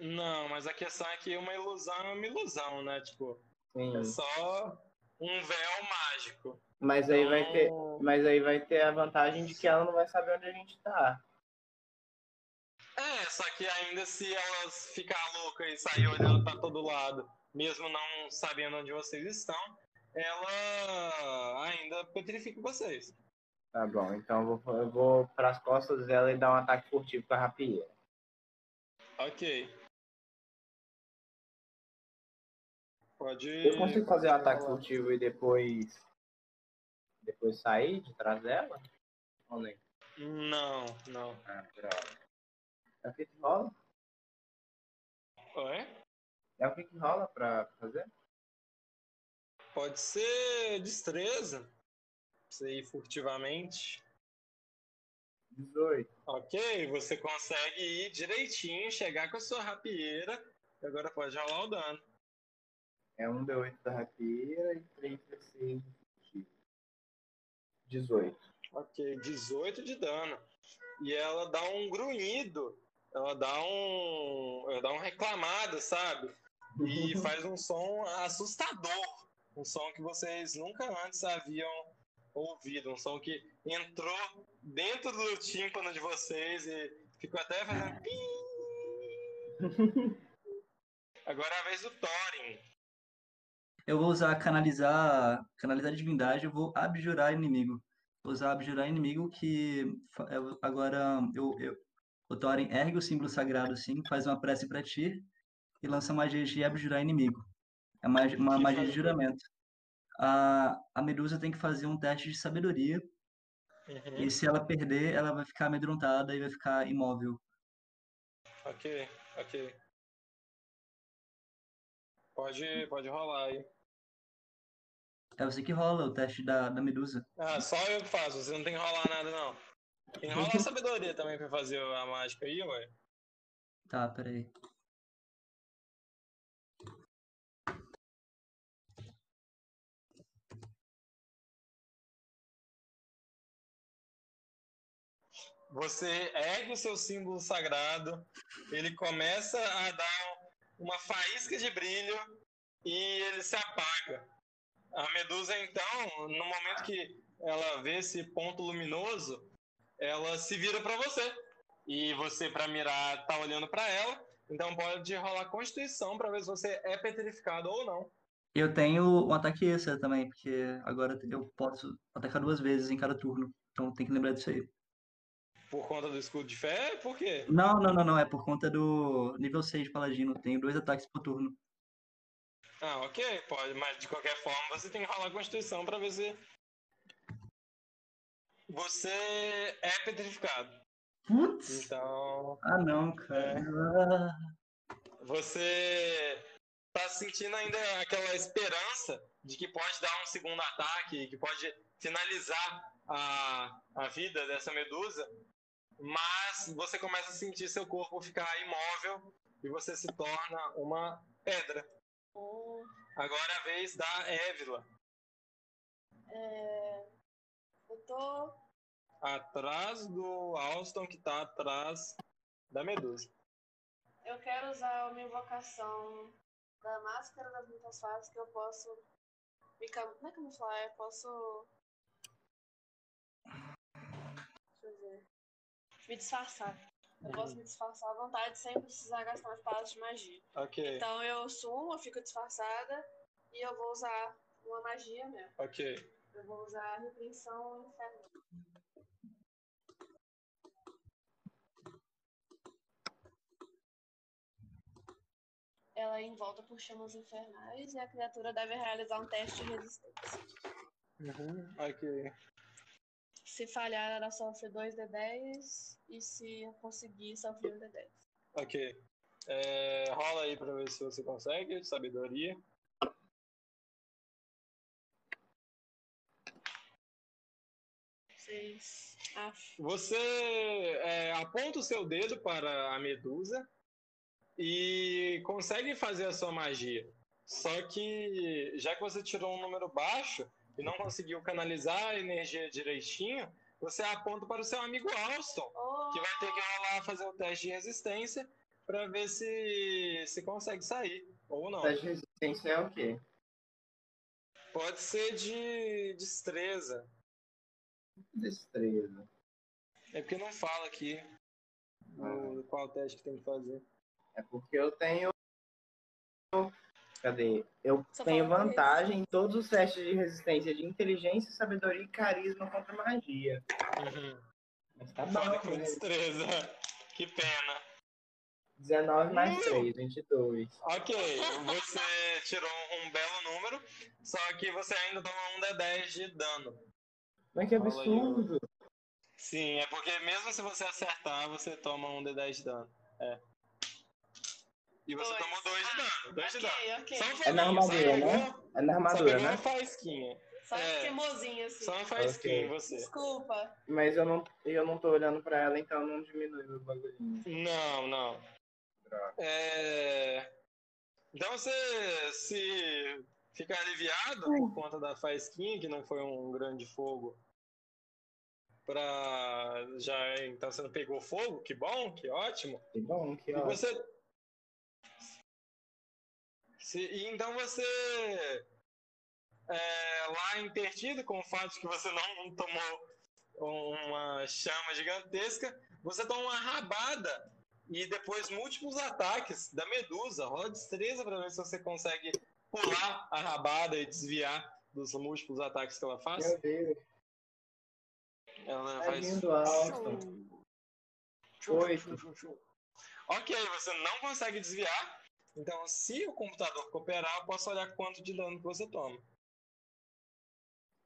Speaker 2: não, mas a questão é que uma ilusão é uma ilusão, né? Tipo,
Speaker 5: Sim.
Speaker 2: é só um véu mágico.
Speaker 5: Mas aí vai ter.
Speaker 2: Então,
Speaker 5: Mas aí vai ter a vantagem de que ela não vai saber onde a gente tá.
Speaker 2: É, só que ainda se elas ficar louca e sair olhando pra todo lado, mesmo não sabendo onde vocês estão, ela ainda petrifica vocês.
Speaker 5: Tá bom, então eu vou, eu vou pras costas dela e dar um ataque furtivo com a rapieira.
Speaker 2: Ok. Pode.
Speaker 5: Eu consigo fazer um ataque furtivo e depois. Depois sair de trás dela? Ou nem?
Speaker 2: Não, não.
Speaker 5: Ah, droga. É o que que rola?
Speaker 2: Oi?
Speaker 5: É o que que rola pra fazer?
Speaker 2: Pode ser destreza. Você ir furtivamente.
Speaker 5: 18.
Speaker 2: Ok, você consegue ir direitinho, chegar com a sua rapieira. E agora pode rolar o dano.
Speaker 5: É um D8 da rapieira e 3 D6 do furtivo. 18.
Speaker 2: Ok, 18 de dano. E ela dá um grunhido. Ela dá um. Ela dá um reclamado, sabe? E faz um som assustador. Um som que vocês nunca antes haviam ouvido. Um som que entrou dentro do tímpano de vocês e ficou até fazendo. Agora é a vez do Thorin.
Speaker 6: Eu vou usar canalizar, canalizar divindade, eu vou abjurar inimigo. Vou usar abjurar inimigo que agora eu, eu, o Thorin ergue o símbolo sagrado assim, faz uma prece pra ti e lança magia de abjurar inimigo. É uma
Speaker 2: Que
Speaker 6: magia de juramento. A, a Medusa tem que fazer um teste de sabedoria
Speaker 2: Uhum.
Speaker 6: e se ela perder, ela vai ficar amedrontada e vai ficar imóvel.
Speaker 2: Ok, ok. Pode, pode rolar aí.
Speaker 6: É você que rola o teste da, da Medusa.
Speaker 2: Ah, só eu que faço, você não tem que rolar nada, não. Tem que rolar sabedoria também pra fazer a mágica aí, ué.
Speaker 6: Tá, peraí.
Speaker 2: Você ergue o seu símbolo sagrado, ele começa a dar uma faísca de brilho e ele se apaga. A medusa, então, no momento que ela vê esse ponto luminoso, ela se vira para você. E você, para mirar, tá olhando para ela. Então pode rolar Constituição para ver se você é petrificado ou não.
Speaker 6: Eu tenho um ataque extra também, porque agora eu posso atacar duas vezes em cada turno. Então tem que lembrar disso aí.
Speaker 2: Por conta do escudo de fé? Por quê?
Speaker 6: Não, não, não, não. É por conta do nível 6 de paladino. Tenho dois ataques por turno.
Speaker 2: Ah, ok, pode, mas de qualquer forma você tem que rolar a constituição pra ver se. Você é petrificado.
Speaker 6: Putz!
Speaker 2: Então.
Speaker 6: Ah, não, cara. Ah,
Speaker 2: Você tá sentindo ainda aquela esperança de que pode dar um segundo ataque, que pode finalizar a, a vida dessa medusa, mas você começa a sentir seu corpo ficar imóvel e você se torna uma pedra.
Speaker 4: Ou,
Speaker 2: Agora é a vez da Évila.
Speaker 4: é, eu tô.
Speaker 2: Atrás do Alston, que tá atrás da Medusa.
Speaker 4: Eu quero usar uma invocação da máscara das muitas fases que eu posso. Me cam... Não é camuflar, eu posso. Deixa eu ver. Me disfarçar. Eu posso me disfarçar à vontade sem precisar gastar as palavras de magia.
Speaker 2: Ok,
Speaker 4: Então eu sumo, eu fico disfarçada e eu vou usar uma magia mesmo.
Speaker 2: ok.
Speaker 4: Eu vou usar a repreensão infernal. Ela é envolta por chamas infernais e a criatura deve realizar um teste de resistência.
Speaker 2: Uhum, ok.
Speaker 4: Se falhar, ela sofre 2d10 e se conseguir, sofre 1d10.
Speaker 2: Ok. É, rola aí pra ver se você consegue. Sabedoria.
Speaker 4: Seis.
Speaker 2: Você é, aponta o seu dedo para a medusa e consegue fazer a sua magia. Só que, já que você tirou um número baixo e não conseguiu canalizar a energia direitinho, você aponta para o seu amigo Alston,
Speaker 4: Oh,
Speaker 2: que vai ter que rolar fazer o teste de resistência para ver se, se consegue sair ou não.
Speaker 5: Teste de resistência é o quê?
Speaker 2: Pode ser de destreza.
Speaker 5: Destreza.
Speaker 2: É porque não fala aqui do- qual teste que tem que fazer.
Speaker 5: É porque eu tenho. Cadê? Eu
Speaker 4: Só
Speaker 5: tenho vantagem em todos os testes de resistência de inteligência, sabedoria e carisma contra magia. Mas tá bom,
Speaker 2: com
Speaker 5: né?
Speaker 2: destreza. Que pena.
Speaker 5: 19 mais 3, 22.
Speaker 2: Ok, você tirou um belo número, só que você ainda toma um D10 de dano.
Speaker 5: Mas que absurdo!
Speaker 2: Sim, é porque mesmo se você acertar, você toma um D10 de dano. É. E você
Speaker 4: Dois.
Speaker 2: tomou 2 de dano. 2 de dano.
Speaker 4: ok, ok.
Speaker 2: Só um
Speaker 5: É na armadura, né? É na
Speaker 2: só
Speaker 5: armadura,
Speaker 2: pegou
Speaker 5: né?
Speaker 2: uma faísquinha.
Speaker 4: Só
Speaker 2: É.
Speaker 4: assim.
Speaker 2: Só uma faísquinha você.
Speaker 4: Desculpa.
Speaker 5: Mas eu não, eu não tô olhando pra ela, então não diminui meu bagulhinho.
Speaker 2: Não, não. É... Então você se fica aliviado por conta da faísquinha, que não foi um grande fogo. Pra já então você não pegou fogo, que bom, que ótimo.
Speaker 5: Que bom, que
Speaker 2: E
Speaker 5: ótimo.
Speaker 2: você. Se, e então você. É, lá intertido com o fato de que você não tomou uma chama gigantesca, você toma uma rabada e depois múltiplos ataques da medusa. Rola destreza para ver se você consegue pular a rabada e desviar dos múltiplos ataques que ela faz.
Speaker 5: Meu Deus.
Speaker 2: Ela
Speaker 5: Tá
Speaker 2: faz.
Speaker 5: vindo alto. Oito.
Speaker 2: Ok, você não consegue desviar. Então, se o computador cooperar, eu posso olhar quanto de dano que você toma.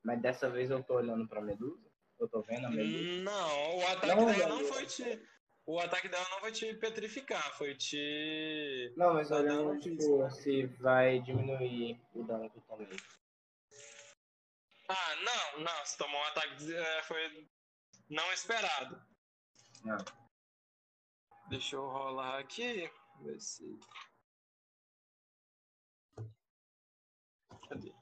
Speaker 5: Mas dessa vez eu tô olhando pra Medusa? Eu tô vendo a Medusa?
Speaker 2: Não, o ataque
Speaker 5: Não,
Speaker 2: dela
Speaker 5: não.
Speaker 2: foi te. O ataque dela não foi te petrificar, foi te.
Speaker 5: Não, mas
Speaker 2: Tá
Speaker 5: olhando, tipo, se vai diminuir o dano que eu tomei.
Speaker 2: Ah, não, não. Você tomou um ataque. é, foi não esperado.
Speaker 5: Não.
Speaker 2: Deixa eu rolar aqui. Ver se. Cadê?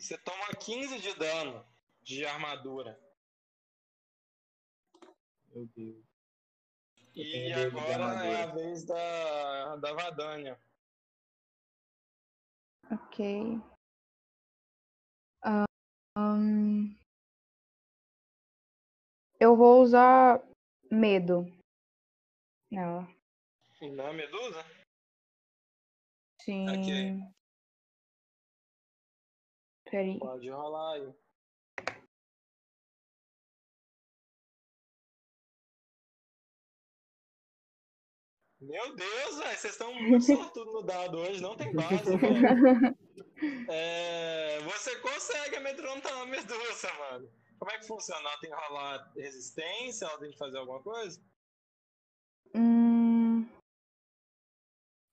Speaker 2: Você toma 15 de dano de armadura.
Speaker 5: Meu Deus. Eu
Speaker 2: E agora é a vez da, da Vadania.
Speaker 3: Ok. Ahn, eu vou usar medo nela.
Speaker 2: Na Medusa?
Speaker 3: Sim.
Speaker 2: Ok.
Speaker 3: Peraí.
Speaker 2: Pode rolar aí. Meu Deus, vocês estão muito sortudos no dado hoje, não tem base. É, você consegue amedrontar uma medusa, mano. Como é que funciona? Ela tem que rolar resistência? Ela tem que fazer alguma coisa?
Speaker 3: Hum,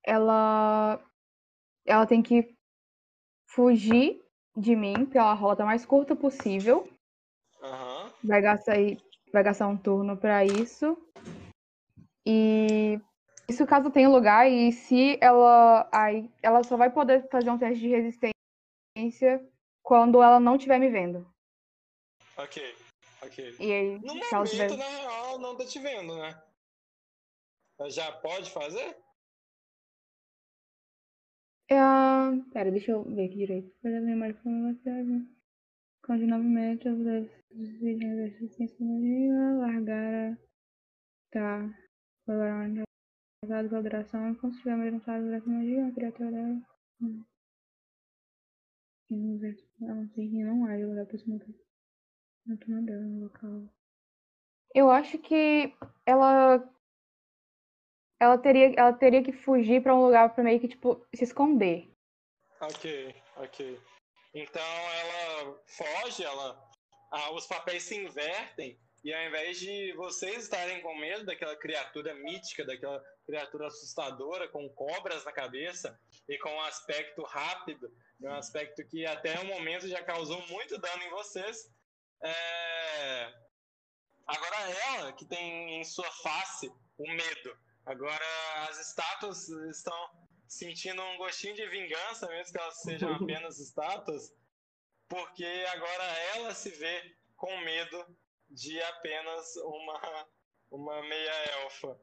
Speaker 3: ela, ela tem que fugir de mim pela rota mais curta possível.
Speaker 2: Aham.
Speaker 3: Vai gastar, vai gastar um turno pra isso. E isso caso tenha lugar, e se ela. Aí, ela só vai poder fazer um teste de resistência quando ela não estiver me vendo.
Speaker 2: Ok, ok.
Speaker 3: E aí,
Speaker 2: No
Speaker 3: se ela
Speaker 2: momento,
Speaker 3: tiver.
Speaker 2: na real, não tá te vendo, né? Já pode fazer?
Speaker 3: Ah, pera, deixa eu ver aqui direito. Fazer a memória foi uma cidade. Com de 9 metros, da resistência magia, largar a. Tá. Agora, usado pela duração, quando estiver amedrontado duração magia, a criatura dela. Hum. E ela tem que não há lugar pra se mover. Não tô dela no local. Eu acho que ela ela teria, ela teria que fugir pra um lugar pra meio que, tipo, se esconder.
Speaker 2: Ok, ok. Então ela foge, ela. ah, os papéis se invertem, e ao invés de vocês estarem com medo daquela criatura mítica, daquela criatura assustadora, com cobras na cabeça e com um aspecto rápido, um aspecto que até o momento já causou muito dano em vocês. é, Agora ela, que tem em sua face o medo. Agora as estátuas estão sentindo um gostinho de vingança, mesmo que elas sejam apenas estátuas, porque agora ela se vê com medo de apenas uma, uma meia elfa.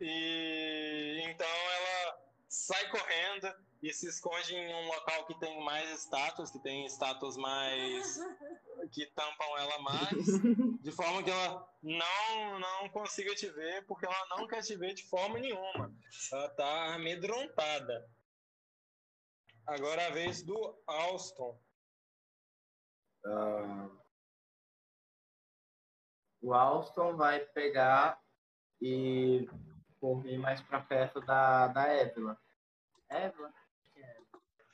Speaker 2: E então ela sai correndo e se esconde em um local que tem mais estátuas, que tem estátuas mais que tampam ela mais, de forma que ela não não consiga te ver, porque ela não quer te ver de forma nenhuma. Ela tá amedrontada. Agora é a vez do Alston.
Speaker 5: Ah, o Alston vai pegar e correr mais pra perto da, da Évila. Évila?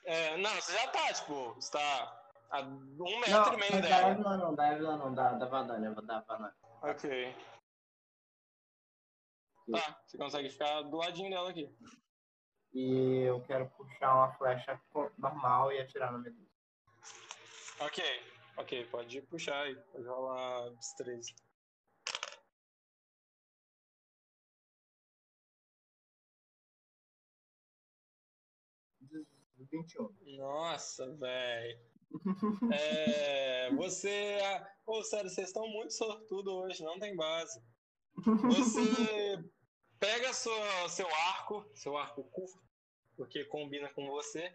Speaker 2: É, não, você já tá, tipo, você tá a um metro
Speaker 5: Não,
Speaker 2: e meio
Speaker 5: mas da
Speaker 2: dela.
Speaker 5: Évila não, da Évila não, da, da Vadania, da Vanania.
Speaker 2: Ok. Tá, você consegue ficar do ladinho dela aqui.
Speaker 5: E eu quero puxar uma flecha normal e atirar na medusa.
Speaker 2: Ok, ok, pode puxar aí. Pode rolar.
Speaker 5: Des- 21.
Speaker 2: Nossa, velho. É, você. Pô, sério, vocês estão muito sortudos hoje, não tem base. Você pega sua, seu arco, seu arco curto, porque combina com você,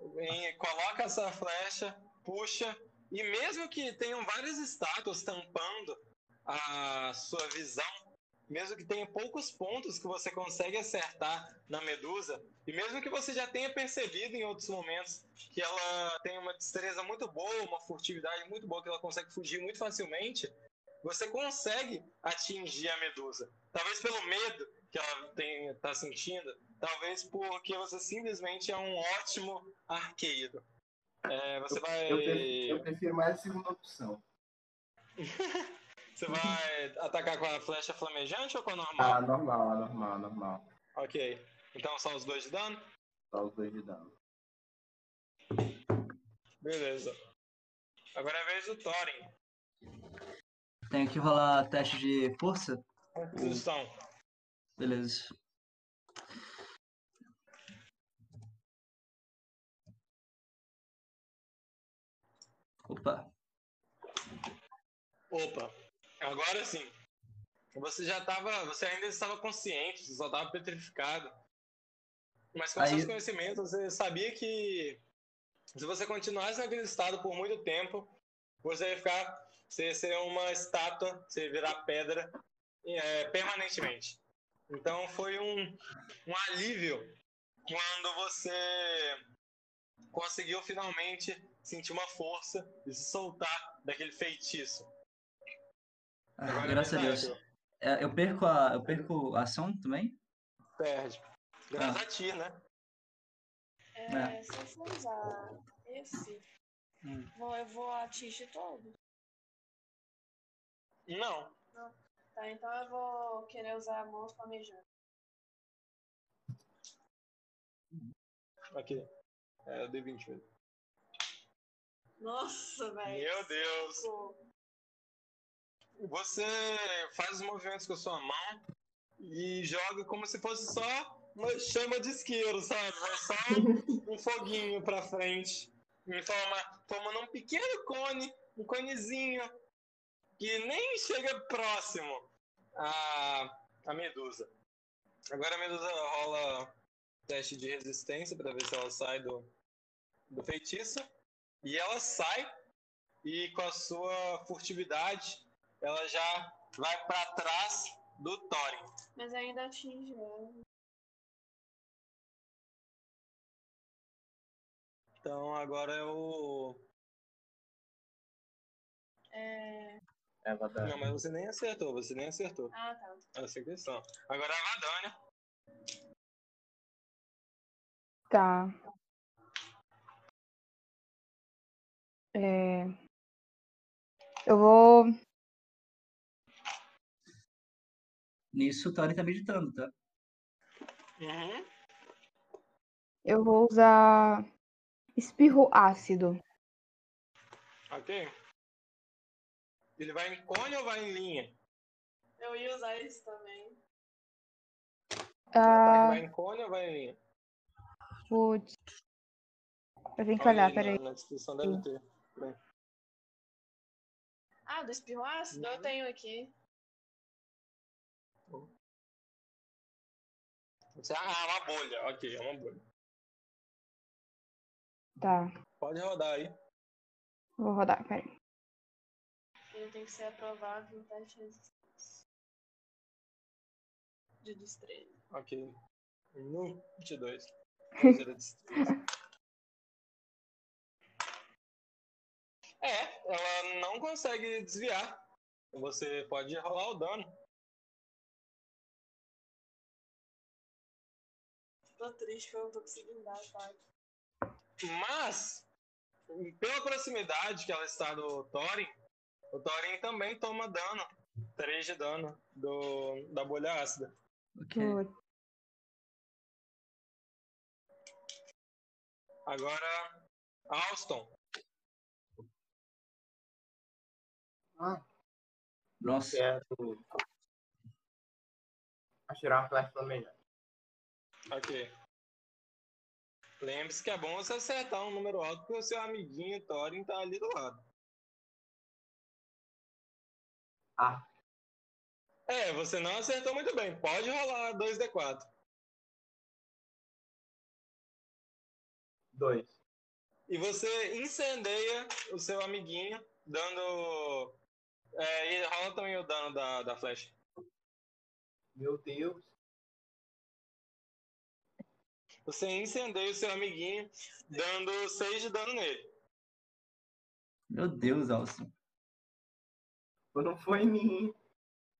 Speaker 2: e coloca essa flecha, puxa, e mesmo que tenham várias estátuas tampando a sua visão, mesmo que tenha poucos pontos que você consegue acertar na medusa, e mesmo que você já tenha percebido em outros momentos que ela tem uma destreza muito boa, uma furtividade muito boa, que ela consegue fugir muito facilmente, você consegue atingir a medusa. Talvez pelo medo que ela está sentindo, talvez porque você simplesmente é um ótimo arqueiro. É, você vai.
Speaker 5: Eu prefiro, eu prefiro mais a segunda opção.
Speaker 2: Você vai atacar com a flecha flamejante ou com a normal?
Speaker 5: A normal, a normal, a normal.
Speaker 2: Ok. Então são os dois de dano?
Speaker 5: Só os dois de dano.
Speaker 2: Beleza. Agora é a vez do Thorin.
Speaker 6: Tenho que rolar teste de força?
Speaker 2: Constituição.
Speaker 6: Beleza. Opa.
Speaker 2: Opa. Agora sim. Você já estava. Você ainda estava consciente, você só estava petrificado. Mas com
Speaker 6: Aí-
Speaker 2: seus conhecimentos, você sabia que se você continuasse naquele estado por muito tempo, você ia ficar. Você ia ser uma estátua, você ia virar pedra é, permanentemente. Então foi um, um alívio quando você conseguiu finalmente sentir uma força e se soltar daquele feitiço.
Speaker 6: Ah,
Speaker 2: Agora é
Speaker 6: graças a Deus. É, eu perco a, eu perco a ação também?
Speaker 2: Perde. Graças
Speaker 6: Ah.
Speaker 2: a ti, né?
Speaker 4: É, se eu for usar esse,
Speaker 6: Hum.
Speaker 4: vou, eu vou atingir todo.
Speaker 2: Não.
Speaker 4: Tá, então eu vou querer usar a mão flamejante.
Speaker 2: Aqui. É D20 mesmo.
Speaker 4: Nossa, velho.
Speaker 2: Meu Deus.
Speaker 4: Pô,
Speaker 2: Você faz os movimentos com a sua mão e joga como se fosse só uma chama de isqueiro, sabe? É só um foguinho pra frente. E forma, formando um pequeno cone, um conezinho que nem chega próximo à, à medusa. Agora a medusa rola teste de resistência pra ver se ela sai do, do feitiço. E ela sai e com a sua furtividade ela já vai pra trás do Thorin.
Speaker 4: mas ainda atinge ela.
Speaker 2: Então agora é o.
Speaker 4: É...
Speaker 5: Eva da-
Speaker 2: Não, mas você nem acertou, você nem acertou.
Speaker 4: Ah, tá.
Speaker 2: Essa é a questão. Agora é a Madônia.
Speaker 3: Tá. É... Eu vou.
Speaker 6: Nisso o Thorin tá meditando, tá?
Speaker 2: Uhum.
Speaker 3: Eu vou usar espirro ácido.
Speaker 2: Ok. Ele vai em cone ou vai em linha?
Speaker 4: Eu ia usar isso também.
Speaker 3: Ah,
Speaker 2: vai em cone ou vai em linha?
Speaker 3: putz. Eu tenho que
Speaker 2: Olha
Speaker 3: olhar,
Speaker 2: aí
Speaker 3: peraí.
Speaker 2: Na, descrição deve ter. Bem,
Speaker 4: Ah, do espirro ácido? Eu
Speaker 2: Uhum.
Speaker 4: tenho aqui.
Speaker 2: Você- Ah, uma bolha. Ok, é uma bolha.
Speaker 3: Tá.
Speaker 2: Pode rodar aí.
Speaker 3: Vou rodar, peraí.
Speaker 4: Ele tem que ser aprovado no teste de resistência. De destreza.
Speaker 2: Ok. No 22. Terceira destreza. É, ela não consegue desviar. Você pode rolar o dano.
Speaker 4: Tô triste que eu não tô conseguindo dar, tá?
Speaker 2: Mas, pela proximidade que ela está do Thorin, o Thorin também toma dano. 3 de dano do, da bolha ácida.
Speaker 6: Ok.
Speaker 2: Agora, Alston.
Speaker 6: Nossa.
Speaker 5: Quero atirar uma flecha flamejante.
Speaker 2: Ok. Lembre-se que é bom você acertar um número alto porque o seu amiguinho Thorin tá ali do lado.
Speaker 5: Ah,
Speaker 2: É, você não acertou muito bem. Pode rolar 2d4.
Speaker 5: dois.
Speaker 2: E você incendeia o seu amiguinho, dando. É, e rola também o dano da, da flecha.
Speaker 5: Meu Deus.
Speaker 2: Você incendeia o seu amiguinho, dando 6 de dano nele.
Speaker 6: Meu Deus, Alson.
Speaker 5: Não foi em mim.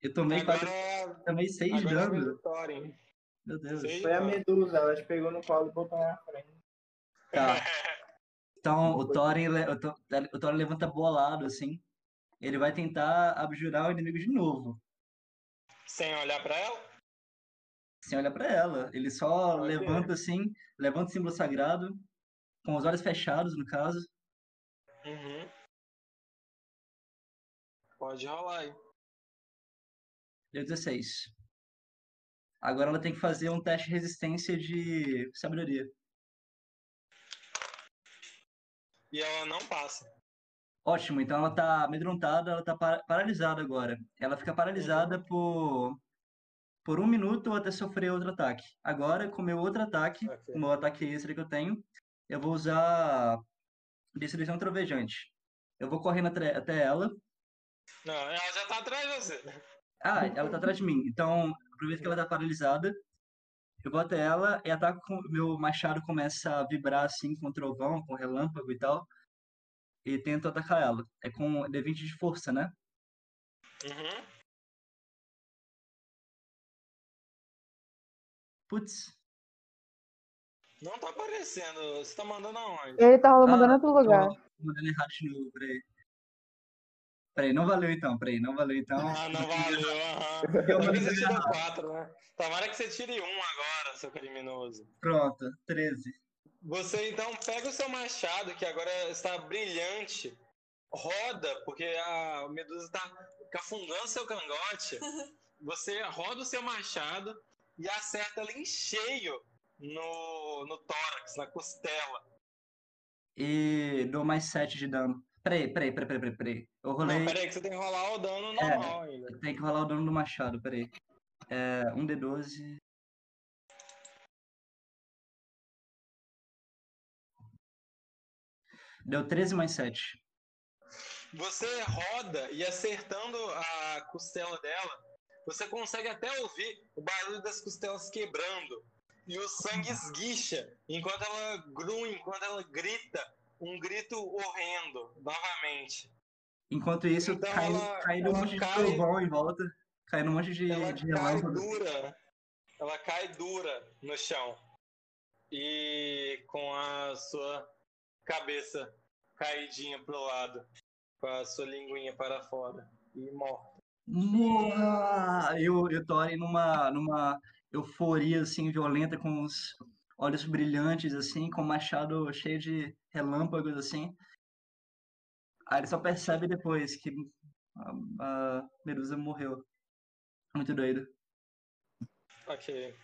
Speaker 6: Eu tomei
Speaker 2: Agora,
Speaker 6: quatro.
Speaker 2: é-
Speaker 6: Tomei seis de
Speaker 2: agora é a
Speaker 6: dano.
Speaker 2: Thorin.
Speaker 6: Meu Deus.
Speaker 2: Seis de
Speaker 5: Foi a
Speaker 2: dano.
Speaker 5: medusa, ela te pegou no colo e botou na frente.
Speaker 6: Tá. Então o Thorin, o Thor- o Thorin levanta bolado, assim. Ele vai tentar abjurar o inimigo de novo.
Speaker 2: Sem olhar pra ela?
Speaker 6: Sem olhar pra ela. Ele só levanta assim, levanta o símbolo sagrado, com os olhos fechados, no caso.
Speaker 2: Uhum. Pode rolar aí.
Speaker 6: Deu 16. Agora ela tem que fazer um teste de resistência de sabedoria.
Speaker 2: E ela não passa.
Speaker 6: Ótimo, então ela tá amedrontada, ela tá pa- paralisada agora. Ela fica paralisada por, por um minuto até sofrer outro ataque. Agora, com o meu outro ataque,
Speaker 2: Ok.
Speaker 6: o meu ataque extra que eu tenho, eu vou usar Destruição Trovejante. Eu vou correndo até, até ela.
Speaker 2: Não, ela já tá atrás de você.
Speaker 6: Ah, ela tá atrás de mim. Então, aproveito que ela tá paralisada. Eu boto ela e ataco com. Meu machado começa a vibrar assim com trovão, com relâmpago e tal. E tento atacar ela. É com D20 de força, né?
Speaker 2: Uhum.
Speaker 6: Putz.
Speaker 2: Não tá aparecendo. Você tá mandando aonde?
Speaker 3: Ele tá mandando em
Speaker 6: Ah,
Speaker 3: outro lugar.
Speaker 6: Mandando errado de novo, peraí. Peraí, não valeu então, peraí, não valeu então.
Speaker 2: Ah, não valeu, aham.
Speaker 6: Eu
Speaker 2: Tomara que
Speaker 6: mandei
Speaker 2: você tirou
Speaker 6: errado.
Speaker 2: 4, né? Tomara que você tire um agora, seu criminoso.
Speaker 6: Pronto, 13.
Speaker 2: Você então pega o seu machado, que agora está brilhante, roda, porque a medusa está cafungando seu cangote. Você roda o seu machado e acerta ele em cheio no, no tórax, na costela.
Speaker 6: E dou mais 7 de dano. Peraí, peraí, peraí, peraí, peraí. Eu rolei.
Speaker 2: Não, peraí, que você tem que rolar o dano normal ainda.
Speaker 6: Tem que rolar o dano do machado, peraí. É, 1d12. Deu 13 mais 7.
Speaker 2: Você roda e acertando a costela dela, você consegue até ouvir o barulho das costelas quebrando. E o sangue esguicha enquanto ela grunhe, enquanto ela grita um grito horrendo, novamente.
Speaker 6: Enquanto isso,
Speaker 2: Então
Speaker 6: cai,
Speaker 2: ela-
Speaker 6: cai um monte de
Speaker 2: cai-
Speaker 6: trovão em volta. Caindo um monte de,
Speaker 2: Ela
Speaker 6: de
Speaker 2: cai
Speaker 6: relâmpago.
Speaker 2: dura, ela cai dura no chão. E com a sua cabeça caidinha pro lado, com a sua linguinha para fora e morta.
Speaker 6: Eu, eu tô ali numa, numa euforia, assim, violenta, com os olhos brilhantes, assim, com o machado cheio de relâmpagos, assim. Aí ele só percebe depois que a, a Medusa morreu. Muito doido.
Speaker 2: Ok.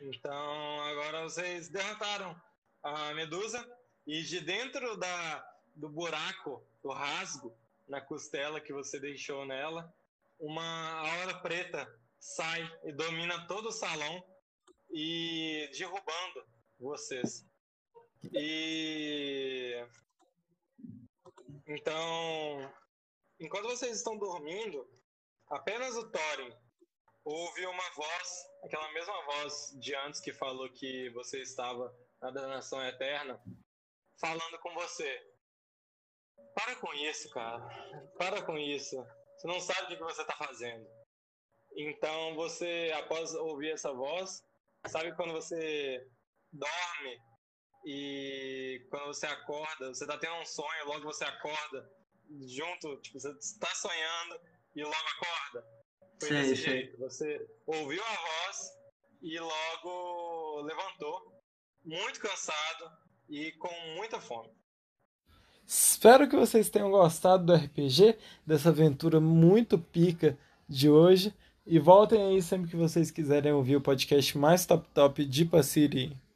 Speaker 2: Então agora vocês derrotaram a medusa e de dentro da, do buraco, do rasgo na costela que você deixou nela, uma aura preta sai e domina todo o salão e derrubando vocês. E então, enquanto vocês estão dormindo, apenas o Thorin ouve uma voz, aquela mesma voz de antes que falou que você estava na danação eterna, falando com você. Para com isso, cara. Para com isso. Você não sabe o que você está fazendo. Então você, após ouvir essa voz, sabe quando você dorme e quando você acorda, você está tendo um sonho, logo você acorda junto, tipo, você está sonhando e logo acorda. Foi
Speaker 6: Sei,
Speaker 2: desse
Speaker 6: sei.
Speaker 2: jeito. Você ouviu a voz e logo levantou, muito cansado e com muita fome.
Speaker 1: Espero que vocês tenham gostado do RPG, dessa aventura muito pica de hoje. E voltem aí sempre que vocês quiserem ouvir o podcast mais top top de Passiri.